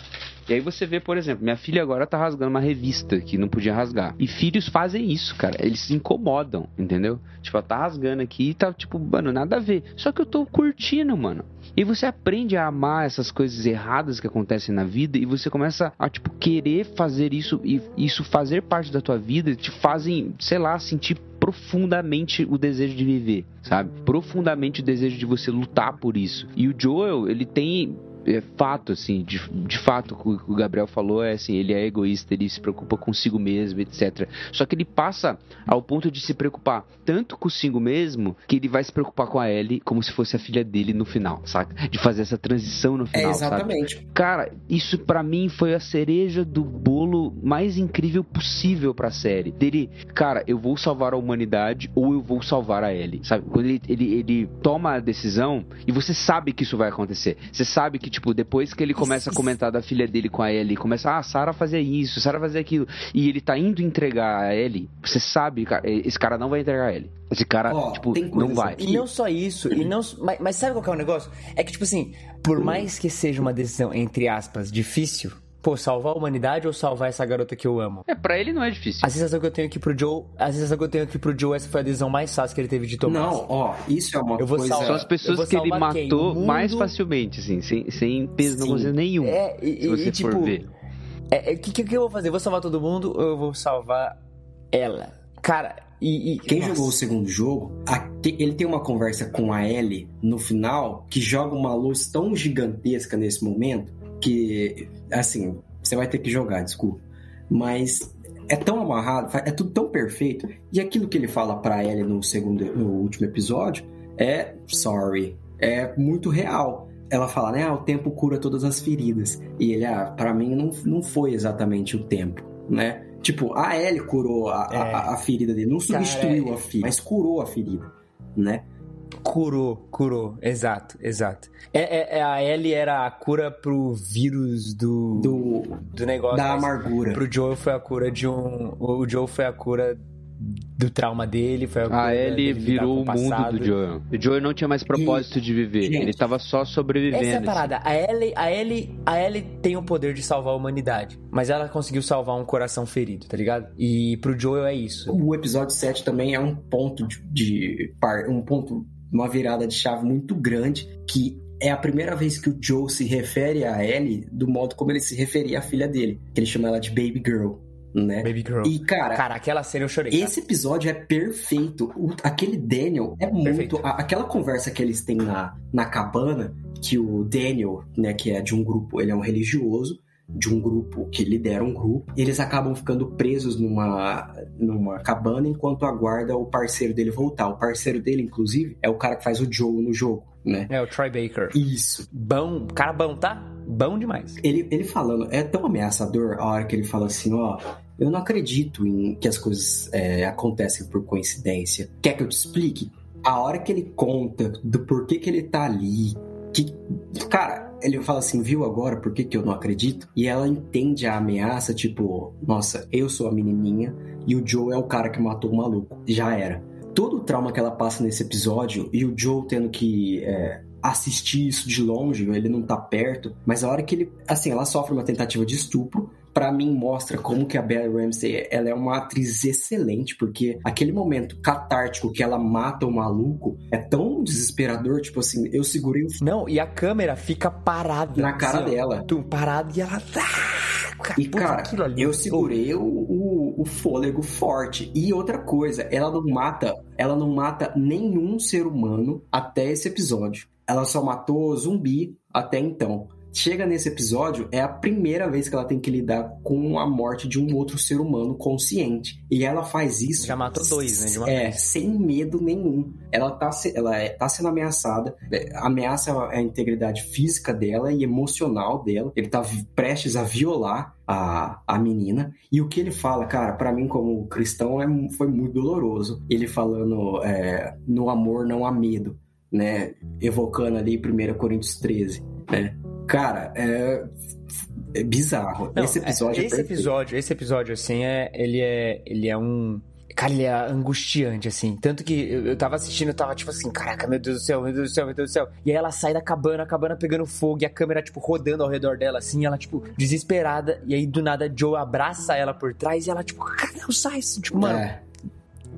E aí você vê, por exemplo, minha filha agora tá rasgando uma revista que não podia rasgar. E filhos fazem isso, cara. Eles se incomodam, entendeu? Tipo, ela tá rasgando aqui e tá, tipo, mano, nada a ver. Só que eu tô curtindo, mano. E você aprende a amar essas coisas erradas que acontecem na vida e você começa a, tipo, querer fazer isso e isso fazer parte da tua vida te fazem, sei lá, sentir profundamente o desejo de viver, sabe? Profundamente o desejo de você lutar por isso. E o Joel, ele tem é fato, assim, de, de fato, o que o Gabriel falou é assim, ele é egoísta, ele se preocupa consigo mesmo, etc. Só que ele passa ao ponto de se preocupar tanto consigo mesmo que ele vai se preocupar com a Ellie como se fosse a filha dele no final, saca? De fazer essa transição no É, final, sabe? exatamente. Cara, isso pra mim foi a cereja do bolo mais incrível possível pra série. Dele, cara, eu vou salvar a humanidade ou eu vou salvar a Ellie, sabe? Quando ele, ele, ele toma a decisão e você sabe que isso vai acontecer. Você sabe que, tipo, depois que ele começa a comentar da filha dele com a Ellie, começa, ah, Sarah fazia isso, Sarah fazia aquilo, e ele tá indo entregar a Ellie, você sabe, cara, esse cara não vai entregar a Ellie. Esse cara, Ó, tipo, não vai. aqui. E não só isso, e não, mas, mas sabe qual que é o negócio? É que, tipo assim, por mais que seja uma decisão, entre aspas, difícil, pô, salvar a humanidade ou salvar essa garota que eu amo? É, pra ele não é difícil. A sensação que eu tenho aqui pro Joe, a sensação que eu tenho aqui pro Joe, essa foi a decisão mais fácil que ele teve de tomar. Não, ó, isso é uma Eu vou coisa. salvar- São as pessoas que ele matou O mundo? mais facilmente, assim, sem, sem peso na Sim. consciência nenhum. É, e, se você e, tipo, for ver. É, o que, que, que eu vou fazer? Eu vou salvar todo mundo ou eu vou salvar ela? Cara, e. e- Quem nossa. jogou o segundo jogo, a- ele tem uma conversa com a Ellie no final que joga uma luz tão gigantesca nesse momento que, assim, você vai ter que jogar, desculpa. Mas é tão amarrado, é tudo tão perfeito. E aquilo que ele fala pra Ellie no segundo, no último episódio é sorry, é muito real. Ela fala, né, ah, o tempo cura todas as feridas. E ele, ah, pra mim não, não foi exatamente o tempo, né? Tipo, a Ellie curou a, É. a, a ferida dele, não substituiu Cara, a ferida, mas curou a ferida, né? Curou, curou. Exato, exato. É, é- é- a Ellie era a cura pro vírus do, do, Do, negócio. da amargura. Pro Joe foi a cura de um. O Joe foi a cura do trauma dele, foi a A Ellie virou o mundo passado. do Joel. O Joel não tinha mais propósito de viver. Gente, Ele tava só sobrevivendo. Essa é a assim. parada. A Ellie, a, Ellie, a Ellie tem o poder de salvar a humanidade. Mas ela conseguiu salvar um coração ferido, tá ligado? E pro Joel é isso. O episódio 7 também é um ponto de, de par- um ponto, uma virada de chave muito grande que é a primeira vez que o Joe se refere a Ellie do modo como ele se referia à filha dele, ele chama ela de baby girl, né? Baby Girl. E cara, Cara, aquela cena eu chorei. esse episódio é perfeito. O- aquele Daniel é muito. A- aquela conversa que eles têm na, na cabana, que o Daniel, né, que é de um grupo, ele é um religioso, de um grupo que lidera um grupo, eles acabam ficando presos numa, numa cabana enquanto aguarda o parceiro dele voltar. O parceiro dele, inclusive, é o cara que faz o Joe no jogo, né? É o Troy Baker. Isso. Bom, cara bom, tá? Bom demais. Ele, ele falando, é tão ameaçador a hora que ele fala assim, ó, eu não acredito em que as coisas é, acontecem por coincidência. Quer que eu te explique? A hora que ele conta do porquê que ele tá ali, que, cara, ele fala assim, viu agora por que, que eu não acredito? E ela entende a ameaça, tipo, nossa, eu sou a menininha e o Joe é o cara que matou o maluco. Já era. Todo o trauma que ela passa nesse episódio e o Joe tendo que é, assistir isso de longe, ele não tá perto, mas a hora que ele, assim, ela sofre uma tentativa de estupro, Pra mim mostra como que a Bella Ramsey, ela é uma atriz excelente, porque aquele momento catártico que ela mata o maluco é tão desesperador, tipo assim, eu segurei o Não, e a câmera fica parada. na cara assim, dela. Tu, parada e ela. Ah, E, puta, cara, ali. eu segurei o, o, o fôlego forte. E outra coisa, ela não mata, ela não mata nenhum ser humano até esse episódio. Ela só matou zumbi até então. Chega nesse episódio, é a primeira vez que ela tem que lidar com a morte de um outro ser humano consciente. E ela faz isso. Já matou dois, né, de uma é, vez. sem medo nenhum. Ela tá, ela é- tá sendo ameaçada. É, Ameaça a integridade física dela e emocional dela. Ele tá prestes a violar a, a menina. E o que ele fala, cara, pra mim, como cristão, é, foi muito doloroso. Ele falando é, no amor não há medo, né? Evocando ali 1 Coríntios 13, né? Cara, é, é bizarro. Não, esse episódio é, é esse perfeito. episódio, esse episódio assim é, ele é, ele é um Cara, ele é angustiante, assim. Tanto que eu, eu tava assistindo, eu tava tipo assim, caraca, meu Deus do céu, meu Deus do céu, meu Deus do céu. E aí ela sai da cabana, a cabana pegando fogo, e a câmera, tipo, rodando ao redor dela, assim, ela, tipo, desesperada. E aí, do nada, Joe abraça ela por trás e ela, tipo, cara, não sai. Tipo, mano, É.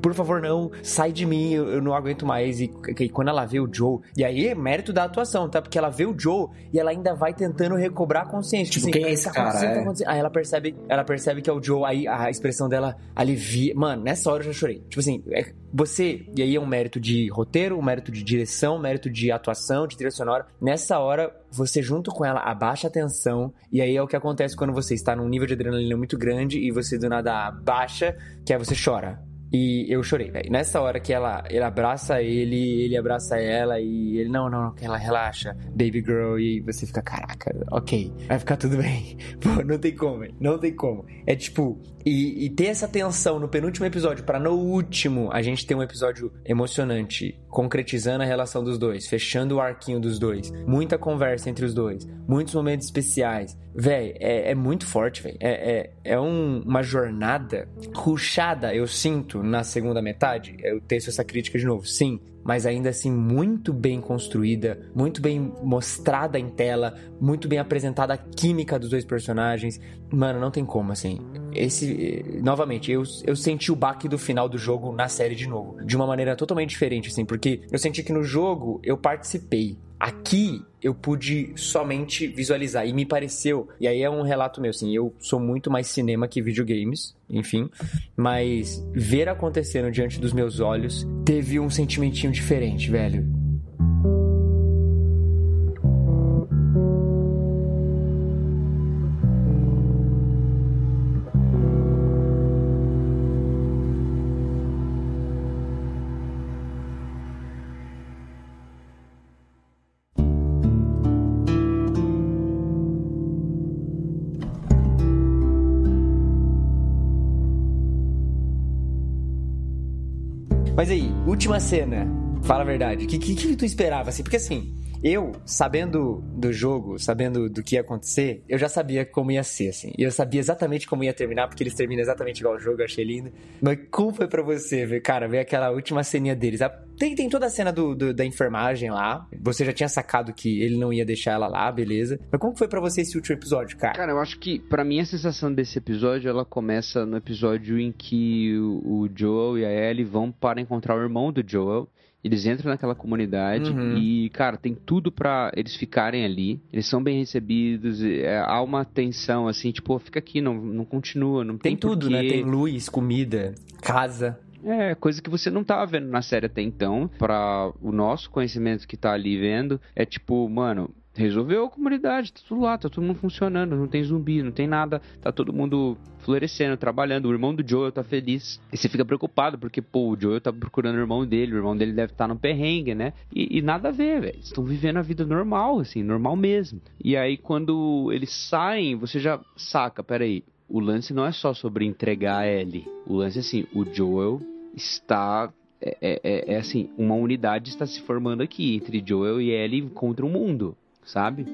por favor, não, sai de mim, eu, eu não aguento mais. E, e quando ela vê o Joe, e aí é mérito da atuação, tá? Porque ela vê o Joe e ela ainda vai tentando recobrar a consciência. Tipo, quem é esse tá cara, tá é? acontecendo. Aí ela percebe, ela percebe que é o Joe, aí a expressão dela alivia. Mano, nessa hora eu já chorei. Tipo assim, é- você, e aí é um mérito de roteiro, um mérito de direção, um mérito de atuação, de trilha sonora. Nessa hora, você junto com ela abaixa a tensão, e aí é o que acontece quando você está num nível de adrenalina muito grande e você do nada abaixa, que aí você chora. E eu chorei, velho. Nessa hora que ela, ele abraça ele, ele abraça ela e ele, não, não, não, que ela relaxa, baby girl, e você fica, caraca, ok, vai ficar tudo bem. Pô, não tem como, não tem como. É tipo, e, e ter essa tensão no penúltimo episódio pra no último a gente ter um episódio emocionante, concretizando a relação dos dois, fechando o arquinho dos dois, muita conversa entre os dois, muitos momentos especiais. Véi, é, é muito forte, véi. É, é, é um- uma jornada ruchada, eu sinto, na segunda metade. Eu teço essa crítica de novo, sim. Mas ainda assim, muito bem construída, muito bem mostrada em tela, muito bem apresentada a química dos dois personagens. Mano, não tem como, assim. Esse. eh, Novamente, eu, eu senti o baque do final do jogo na série de novo. De uma maneira totalmente diferente, assim, porque eu senti que no jogo eu participei. Aqui eu pude somente visualizar e me pareceu, e aí é um relato meu, assim, eu sou muito mais cinema que videogames, enfim, mas ver acontecendo diante dos meus olhos teve um sentimentinho diferente, velho. Mas aí, última cena. Fala a verdade. O que, que, que tu esperava, assim? Porque assim, eu, sabendo do jogo, sabendo do que ia acontecer, eu já sabia como ia ser, assim. E eu sabia exatamente como ia terminar, porque eles terminam exatamente igual o jogo, eu achei lindo. Mas como foi pra você ver, cara, ver aquela última ceninha deles? Tem, tem toda a cena do, do, da enfermagem lá. Você já tinha sacado que ele não ia deixar ela lá, beleza. Mas como foi para você esse último episódio, cara? Cara, eu acho que para mim a sensação desse episódio, ela começa no episódio em que o Joel e a Ellie vão para encontrar o irmão do Joel. Eles entram naquela comunidade uhum. e, cara, tem tudo para eles ficarem ali. Eles são bem recebidos. É, há uma tensão, assim, tipo, fica aqui, não, não continua, não tem, tem tudo, né? Tem luz, comida, casa. É, coisa que você não tava vendo na série até então. Para o nosso conhecimento que tá ali vendo, é tipo, mano, resolveu a comunidade, tá tudo lá, tá todo mundo funcionando, não tem zumbi, não tem nada, tá todo mundo florescendo, trabalhando. O irmão do Joel tá feliz. E você fica preocupado, porque, pô, o Joel tá procurando o irmão dele, o irmão dele deve estar tá no perrengue, né? E, e nada a ver, velho. Estão vivendo a vida normal, assim, normal mesmo. E aí, quando eles saem, você já saca, peraí, o lance não é só sobre entregar a Ellie. O lance é assim, o Joel está é, é, é, é, assim, uma unidade está se formando aqui entre Joel e Ellie contra o mundo, sabe?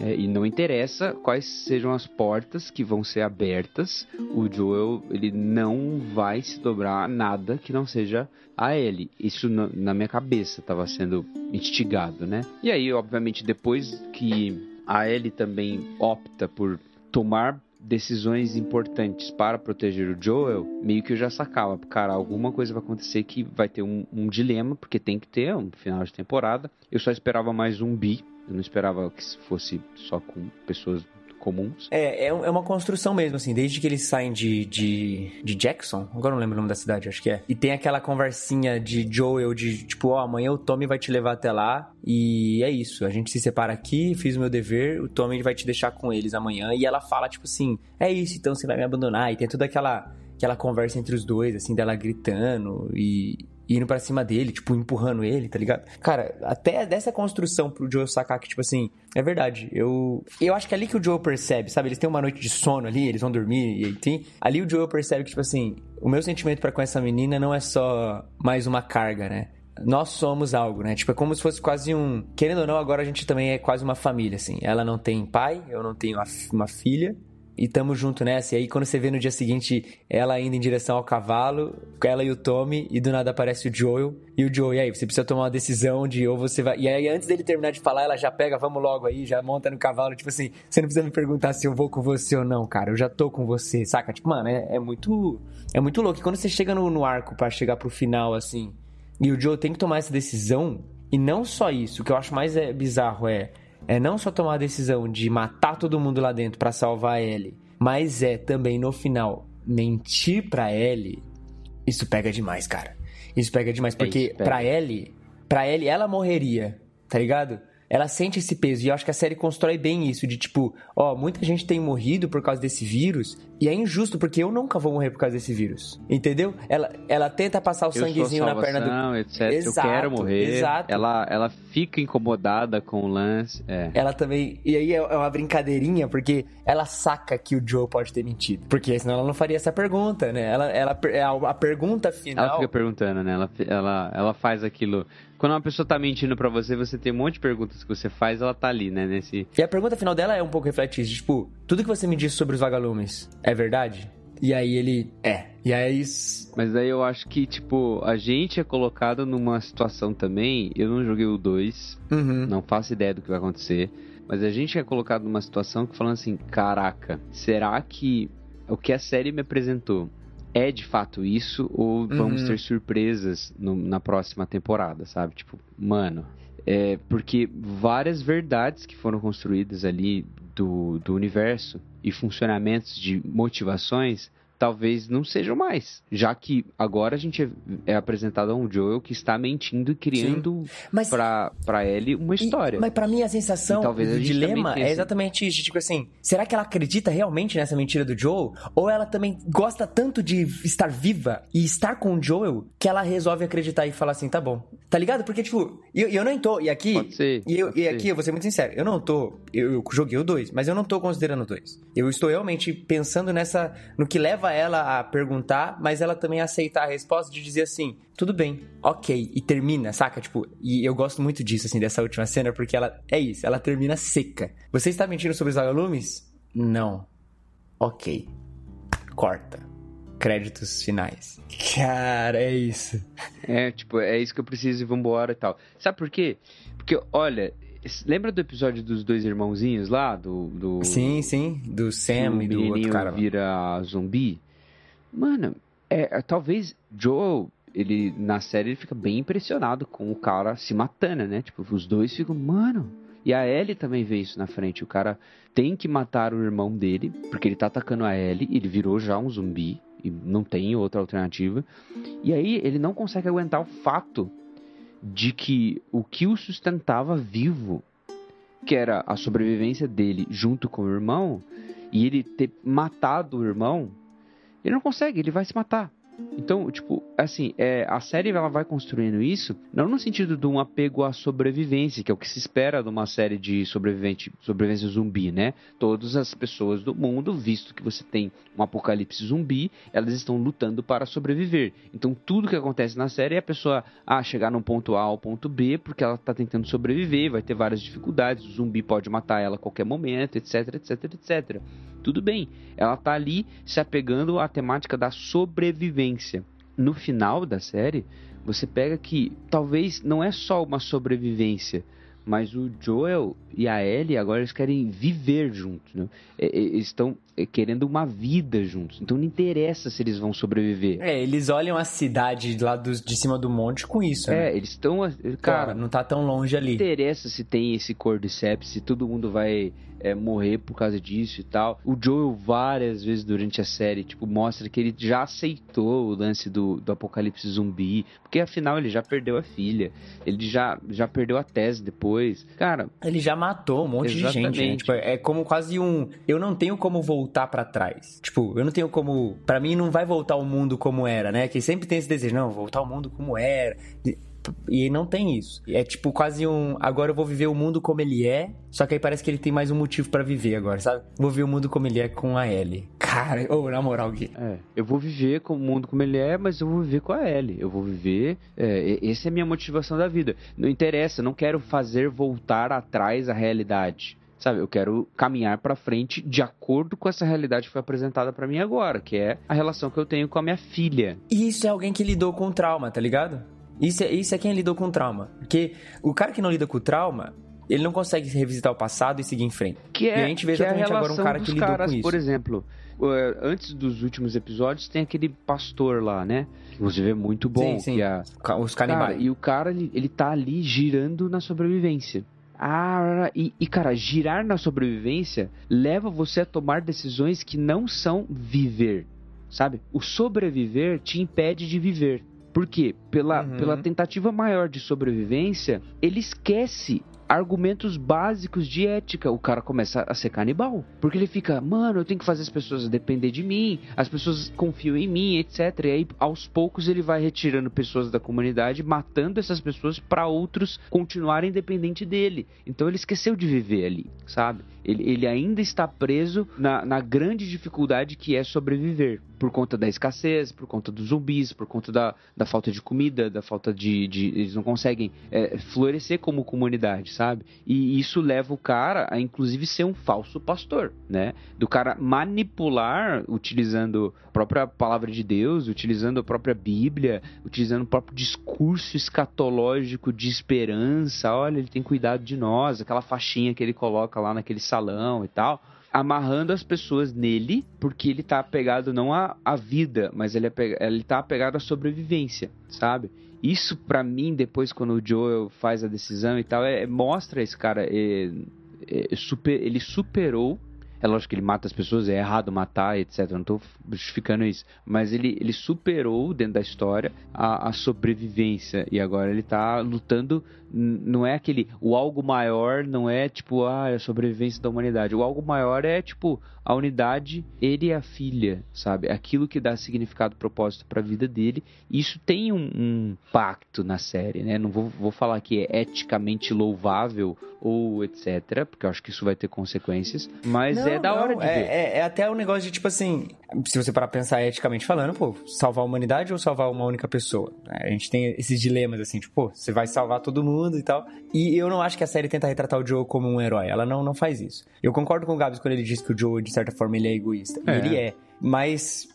É, e não interessa quais sejam as portas que vão ser abertas, o Joel ele não vai se dobrar a nada que não seja a Ellie. Isso na, na minha cabeça estava sendo instigado, né? E aí, obviamente, depois que a Ellie também opta por tomar decisões importantes para proteger o Joel, meio que eu já sacava, cara, alguma coisa vai acontecer que vai ter um, um dilema, porque tem que ter um final de temporada. Eu só esperava mais um bi, eu não esperava que fosse só com pessoas comuns. É, é, é, uma construção mesmo, assim, desde que eles saem de, de, de Jackson, agora não lembro o nome da cidade, acho que é. E tem aquela conversinha de Joel de tipo, ó, oh, amanhã o Tommy vai te levar até lá e é isso. A gente se separa aqui, fiz o meu dever, o Tommy vai te deixar com eles amanhã. E ela fala, tipo assim, é isso, então você vai me abandonar. E tem toda aquela aquela conversa entre os dois, assim, dela gritando e, indo para cima dele, tipo, empurrando ele, tá ligado? Cara, até dessa construção pro Joe sacar que, tipo assim, é verdade. Eu eu acho que é ali que o Joe percebe, sabe? Eles têm uma noite de sono ali, eles vão dormir e tem. Ali o Joe percebe que, tipo assim, o meu sentimento para com essa menina não é só mais uma carga, né? nós somos algo, né? Tipo, é como se fosse quase um. Querendo ou não, agora a gente também é quase uma família, assim. Ela não tem pai, eu não tenho uma filha e tamo junto nessa. E aí, quando você vê no dia seguinte ela indo em direção ao cavalo, ela e o Tommy, e do nada aparece o Joel. E o Joel, e aí, você precisa tomar uma decisão de ou você vai. E aí, antes dele terminar de falar, ela já pega, vamos logo aí, já monta no cavalo. Tipo assim, você não precisa me perguntar se eu vou com você ou não, cara. Eu já tô com você, saca? Tipo, mano, é, é muito. É muito louco. E quando você chega no, no arco para chegar pro final, assim, e o Joel tem que tomar essa decisão. E não só isso, o que eu acho mais é bizarro é é não só tomar a decisão de matar todo mundo lá dentro para salvar ele, mas é também no final mentir para ele. Isso pega demais, cara. Isso pega demais porque é para ele, para ele ela morreria, tá ligado? Ela sente esse peso. E eu acho que a série constrói bem isso, de tipo, ó, muita gente tem morrido por causa desse vírus, e é injusto, porque eu nunca vou morrer por causa desse vírus. Entendeu? Ela, ela tenta passar o eu sanguezinho na perna do. Etc. Exato, eu quero morrer. Exato. Ela, ela fica incomodada com o lance. É. Ela também. E aí é uma brincadeirinha, porque ela saca que o Joe pode ter mentido. Porque senão ela não faria essa pergunta, né? Ela, ela, é a, a pergunta final. Ela fica perguntando, né? Ela, ela, ela faz aquilo quando uma pessoa tá mentindo para você, você tem um monte de perguntas que você faz, ela tá ali, né? Nesse... E a pergunta final dela é um pouco refletida, tipo, tudo que você me disse sobre os vagalumes é verdade? E aí ele é. E aí. Mas aí eu acho que, tipo, a gente é colocado numa situação também. Eu não joguei o 2, uhum. não faço ideia do que vai acontecer. Mas a gente é colocado numa situação que falando assim: caraca, será que o que a série me apresentou é de fato isso ou vamos uhum. ter surpresas no, na próxima temporada, sabe? Tipo, mano, é porque várias verdades que foram construídas ali do, do universo e funcionamentos de motivações talvez não sejam mais. Já que agora a gente é, é apresentado a um Joel que está mentindo e criando mas, pra, pra Ellie uma história. E, mas para mim a sensação do dilema é exatamente isso. Tipo assim, será que ela acredita realmente nessa mentira do Joel? Ou ela também gosta tanto de estar viva e estar com o Joel que ela resolve acreditar e falar assim, tá bom. Tá ligado? Porque, tipo, eu, eu não tô. E aqui. Pode ser, e, eu, e aqui eu vou ser muito sincero. Eu não tô. Eu, eu joguei o 2, mas eu não tô considerando o 2. Eu estou realmente pensando nessa. no que leva ela a perguntar, mas ela também aceitar a resposta de dizer assim, tudo bem, ok, e termina, saca? Tipo, e eu gosto muito disso, assim, dessa última cena, porque ela, é isso, ela termina seca. Você está mentindo sobre os vagalumes? Não. Ok. Corta. Créditos finais. Cara, é isso. É, tipo, é isso que eu preciso e vambora e tal. Sabe por quê? Porque, olha, lembra do episódio dos dois irmãozinhos lá? Do, do... Sim, sim. Do Sam e do outro cara. vira zumbi. Mano, é, talvez Joel, ele, na série, ele fica bem impressionado com o cara se matando, né? Tipo, os dois ficam, mano... E a Ellie também vê isso na frente. O cara tem que matar o irmão dele, porque ele tá atacando a Ellie, ele virou já um zumbi e não tem outra alternativa. E aí ele não consegue aguentar o fato de que o que o sustentava vivo, que era a sobrevivência dele junto com o irmão, e ele ter matado o irmão, ele não consegue, ele vai se matar. Então, tipo, assim, é, a série ela vai construindo isso, não no sentido de um apego à sobrevivência, que é o que se espera de uma série de sobrevivente, sobrevivência zumbi, né? Todas as pessoas do mundo, visto que você tem um apocalipse zumbi, elas estão lutando para sobreviver. Então, tudo que acontece na série é a pessoa ah, chegar no ponto A ao ponto B, porque ela está tentando sobreviver, vai ter várias dificuldades, o zumbi pode matar ela a qualquer momento, etc, etc, etc. Tudo bem, ela está ali se apegando à temática da sobrevivência. No final da série, você pega que talvez não é só uma sobrevivência, mas o Joel e a Ellie agora eles querem viver juntos, né? Eles estão querendo uma vida juntos. Então não interessa se eles vão sobreviver. É, eles olham a cidade lá do, de cima do monte com isso, né? É, eles estão... Cara, não tá tão longe ali. Não interessa se tem esse cordyceps, se todo mundo vai é, morrer por causa disso e tal. O Joel várias vezes durante a série, tipo, mostra que ele já aceitou o lance do, do apocalipse zumbi, porque afinal ele já perdeu a filha, ele já, já perdeu a tese depois. Cara... Ele já matou um monte exatamente. de gente, né? Tipo, é como quase um... Eu não tenho como voltar para trás. Tipo, eu não tenho como... para mim não vai voltar o mundo como era, né? Que sempre tem esse desejo, não, voltar ao mundo como era... E não tem isso. É tipo quase um. Agora eu vou viver o mundo como ele é. Só que aí parece que ele tem mais um motivo para viver agora, sabe? Vou ver o mundo como ele é com a Ellie. Cara, ou na moral, Gui. É, eu vou viver com o mundo como ele é, mas eu vou viver com a Ellie. Eu vou viver. É, essa é a minha motivação da vida. Não interessa, não quero fazer voltar atrás a realidade sabe? Eu quero caminhar para frente de acordo com essa realidade que foi apresentada para mim agora, que é a relação que eu tenho com a minha filha. E isso é alguém que lidou com trauma, tá ligado? Isso é, isso é quem lidou com trauma. Porque o cara que não lida com trauma, ele não consegue revisitar o passado e seguir em frente. Que é, e a gente vê exatamente é agora um cara que lidou caras, com isso. Por exemplo, antes dos últimos episódios, tem aquele pastor lá, né? Que inclusive é muito bom. Sim, sim. É... Os canibais. Cara, e o cara, ele, ele tá ali girando na sobrevivência. Ah, e, e, cara, girar na sobrevivência leva você a tomar decisões que não são viver, sabe? O sobreviver te impede de viver. Por quê? Pela, uhum. pela tentativa maior de sobrevivência, ele esquece argumentos básicos de ética. O cara começa a ser canibal. Porque ele fica, mano, eu tenho que fazer as pessoas depender de mim, as pessoas confiam em mim, etc. E aí, aos poucos, ele vai retirando pessoas da comunidade, matando essas pessoas para outros continuarem dependente dele. Então ele esqueceu de viver ali, sabe? Ele, ele ainda está preso na, na grande dificuldade que é sobreviver. Por conta da escassez, por conta dos zumbis, por conta da, da falta de comida, da falta de. de eles não conseguem é, florescer como comunidade, sabe? E isso leva o cara a, inclusive, ser um falso pastor, né? Do cara manipular, utilizando a própria palavra de Deus, utilizando a própria Bíblia, utilizando o próprio discurso escatológico de esperança. Olha, ele tem cuidado de nós, aquela faixinha que ele coloca lá naquele salão e tal, amarrando as pessoas nele, porque ele tá apegado não à, à vida, mas ele, é, ele tá apegado à sobrevivência, sabe? Isso para mim, depois quando o Joel faz a decisão e tal, é, mostra esse cara, é, é, super, ele superou é lógico que ele mata as pessoas, é errado matar, etc. Não estou justificando isso. Mas ele, ele superou dentro da história a, a sobrevivência. E agora ele está lutando. Não é aquele. O algo maior não é tipo, ah, é a sobrevivência da humanidade. O algo maior é tipo a unidade, ele e a filha, sabe? Aquilo que dá significado, propósito para a vida dele. Isso tem um, um pacto na série, né? Não vou, vou falar que é eticamente louvável ou etc, porque eu acho que isso vai ter consequências. Mas não, é da hora de é, ver. É, é até um negócio de tipo assim, se você parar pra pensar eticamente falando, pô, salvar a humanidade ou salvar uma única pessoa? A gente tem esses dilemas assim, tipo, pô, você vai salvar todo mundo e tal. E eu não acho que a série tenta retratar o Joe como um herói. Ela não, não faz isso. Eu concordo com o Gabs quando ele diz que o Joe, de certa forma, ele é egoísta. E É. ele é. Mas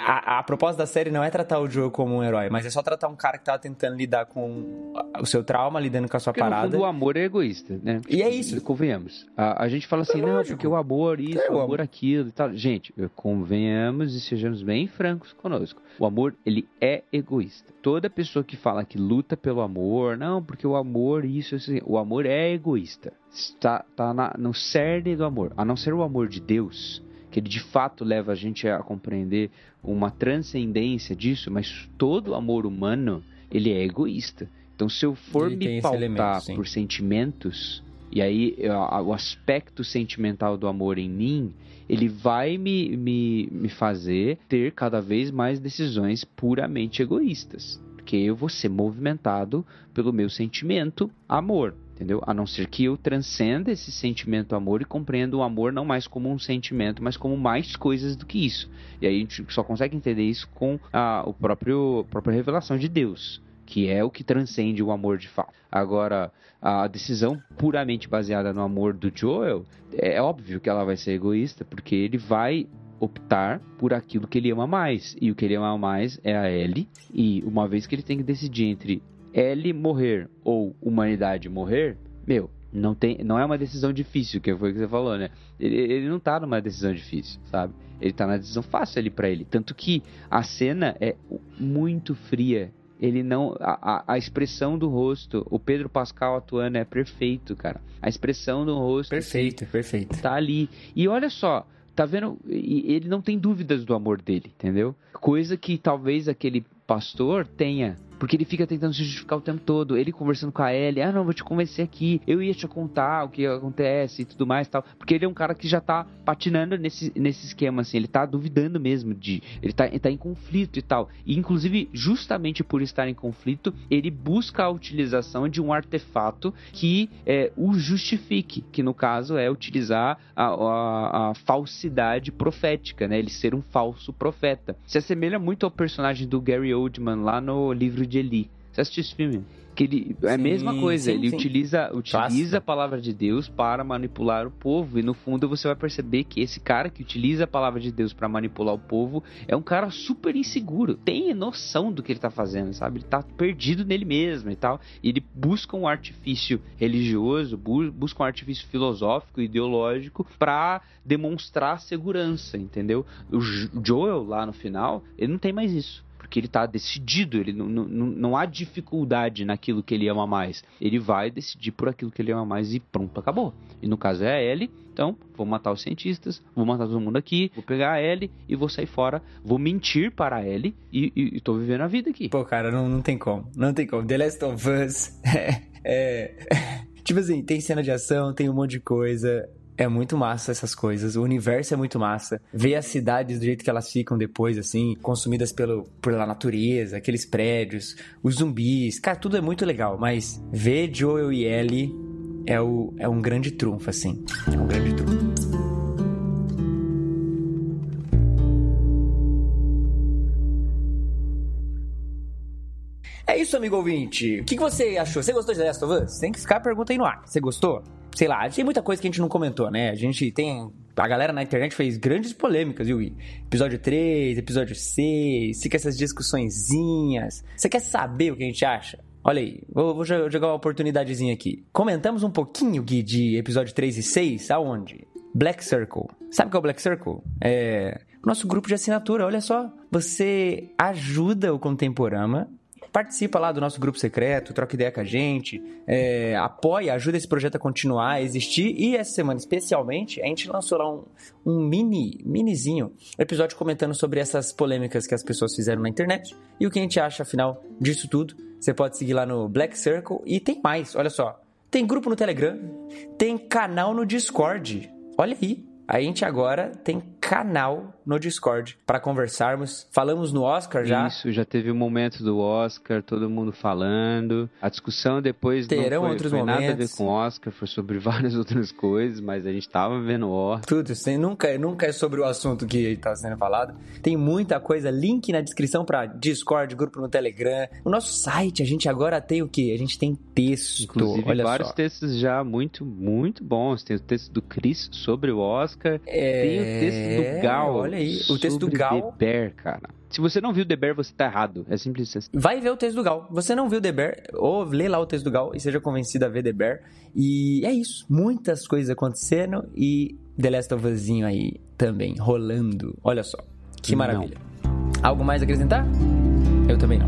a, a proposta da série não é tratar o Joe como um herói, mas é só tratar um cara que tá tentando lidar com o seu trauma, lidando com a sua Porque parada. fundo o amor é egoísta, né? E é isso. Convenhamos. A, a gente fala assim, não, lógico. porque o amor isso, É, o amor aquilo e tal. Gente, convenhamos e sejamos bem francos conosco. O amor, ele é egoísta. Toda pessoa que fala que luta pelo amor, não, porque o amor isso, isso o amor é egoísta. Está tá na- no cerne do amor. A não ser o amor de Deus, que ele de fato leva a gente a compreender uma transcendência disso, mas todo amor humano, ele é egoísta. Então, se eu for Ele me pautar elemento, por sentimentos, e aí o aspecto sentimental do amor em mim, ele vai me, me, me fazer ter cada vez mais decisões puramente egoístas. Porque eu vou ser movimentado pelo meu sentimento amor. Entendeu? A não ser que eu transcenda esse sentimento amor e compreenda o amor não mais como um sentimento, mas como mais coisas do que isso. E aí a gente só consegue entender isso com a o próprio, a própria revelação de Deus, que é o que transcende o amor de fato. Agora, a decisão puramente baseada no amor do Joel, é óbvio que ela vai ser egoísta, porque ele vai optar por aquilo que ele ama mais. E o que ele ama mais é a Ellie. E uma vez que ele tem que decidir entre Ellie morrer ou humanidade morrer, meu, não, tem, não é uma decisão difícil, que foi o que você falou, né? Ele, ele não tá numa decisão difícil, sabe? Ele tá na decisão fácil ali pra ele. Tanto que a cena é muito fria. Ele não. A, a, a expressão do rosto, o Pedro Pascal atuando é perfeito, cara. A expressão do rosto. Perfeito, perfeito. Tá ali. E olha só, tá vendo? Ele não tem dúvidas do amor dele, entendeu? Coisa que talvez aquele pastor tenha. Porque ele fica tentando se justificar o tempo todo. Ele conversando com a Ellie, ah, não, vou te convencer aqui. Eu ia te contar o que acontece e tudo mais tal. Porque ele é um cara que já tá patinando nesse, nesse esquema, assim. Ele tá duvidando mesmo de. Ele tá, ele tá em conflito e tal. E, inclusive, justamente por estar em conflito, ele busca a utilização de um artefato que é, o justifique. Que no caso é utilizar a, a, a falsidade profética, né? Ele ser um falso profeta. Se assemelha muito ao personagem do Gary Oldman lá no livro de Eli. Você assistiu esse filme? Que ele é a Sim, mesma coisa, sim, ele sim. utiliza, utiliza a palavra de Deus para manipular o povo. E no fundo você vai perceber que esse cara que utiliza a palavra de Deus para manipular o povo é um cara super inseguro. Tem noção do que ele tá fazendo, sabe? Ele tá perdido nele mesmo e tal. E ele busca um artifício religioso, bu- busca um artifício filosófico, ideológico para demonstrar segurança, entendeu? O Jo- Joel lá no final, ele não tem mais isso. Porque ele tá decidido, ele não, não, não não há dificuldade naquilo que ele ama mais. Ele vai decidir por aquilo que ele ama mais e pronto, acabou. E no caso é a Ellie, então vou matar os cientistas, vou matar todo mundo aqui, vou pegar a Ellie e vou sair fora, vou mentir para a Ellie e, e, e tô vivendo a vida aqui. Pô, cara, não, não tem como. Não tem como. The Last of Us é, é- Tipo assim, tem cena de ação, tem um monte de coisa. É muito massa essas coisas. O universo é muito massa. Ver as cidades do jeito que elas ficam depois, assim, consumidas pelo, pela natureza, aqueles prédios, os zumbis. Cara, tudo é muito legal. Mas ver Joel e Ellie é, o, é um grande trunfo, assim. É um grande trunfo. Isso, amigo ouvinte. O que você achou? Você gostou de The Last of Us? Tem que ficar a pergunta aí no ar. Você gostou? Sei lá, tem muita coisa que a gente não comentou, né? A gente tem. A galera na internet fez grandes polêmicas, viu? Episódio 3, episódio 6, fica essas discussõezinhas. Você quer saber o que a gente acha? Olha aí, vou, vou jo- jogar uma oportunidadezinha aqui. Comentamos um pouquinho, Gui, de episódio 3 e 6, aonde? Black Circle. Sabe o que é o Black Circle? É nosso grupo de assinatura, olha só. Você ajuda o Contemporama participa lá do nosso grupo secreto, troca ideia com a gente, é, apoia, ajuda esse projeto a continuar, a existir. E essa semana, especialmente, a gente lançou lá um, um mini, minizinho episódio comentando sobre essas polêmicas que as pessoas fizeram na internet e o que a gente acha, afinal, disso tudo. Você pode seguir lá no Black Circle e tem mais, olha só. Tem grupo no Telegram, tem canal no Discord. Olha aí. A gente agora tem canal no Discord para conversarmos. Falamos no Oscar já. Isso, já teve o um momento do Oscar, todo mundo falando. A discussão depois Terão não foi, outros foi momentos. nada a ver com o Oscar, foi sobre várias outras coisas, mas a gente tava vendo o Oscar. Tudo, assim, nunca, nunca é sobre o assunto que está sendo falado. Tem muita coisa, link na descrição para Discord, grupo no Telegram. O nosso site, a gente agora tem o quê? A gente tem texto. Inclusive, olha vários só. textos já muito, muito bons. Tem o texto do Chris sobre o Oscar. É, Tem o texto do Gal. olha aí, o texto do Gal. The Bear, cara. Se você não viu The Bear, você tá errado. É simples assim. Vai ver o texto do Gal. Você não viu The Bear, ou lê lá o texto do Gal e seja convencido a ver The Bear. E é isso. Muitas coisas acontecendo e The Last of Usinho aí também rolando. Olha só. Que Não. maravilha. Algo mais a acrescentar? Eu também não.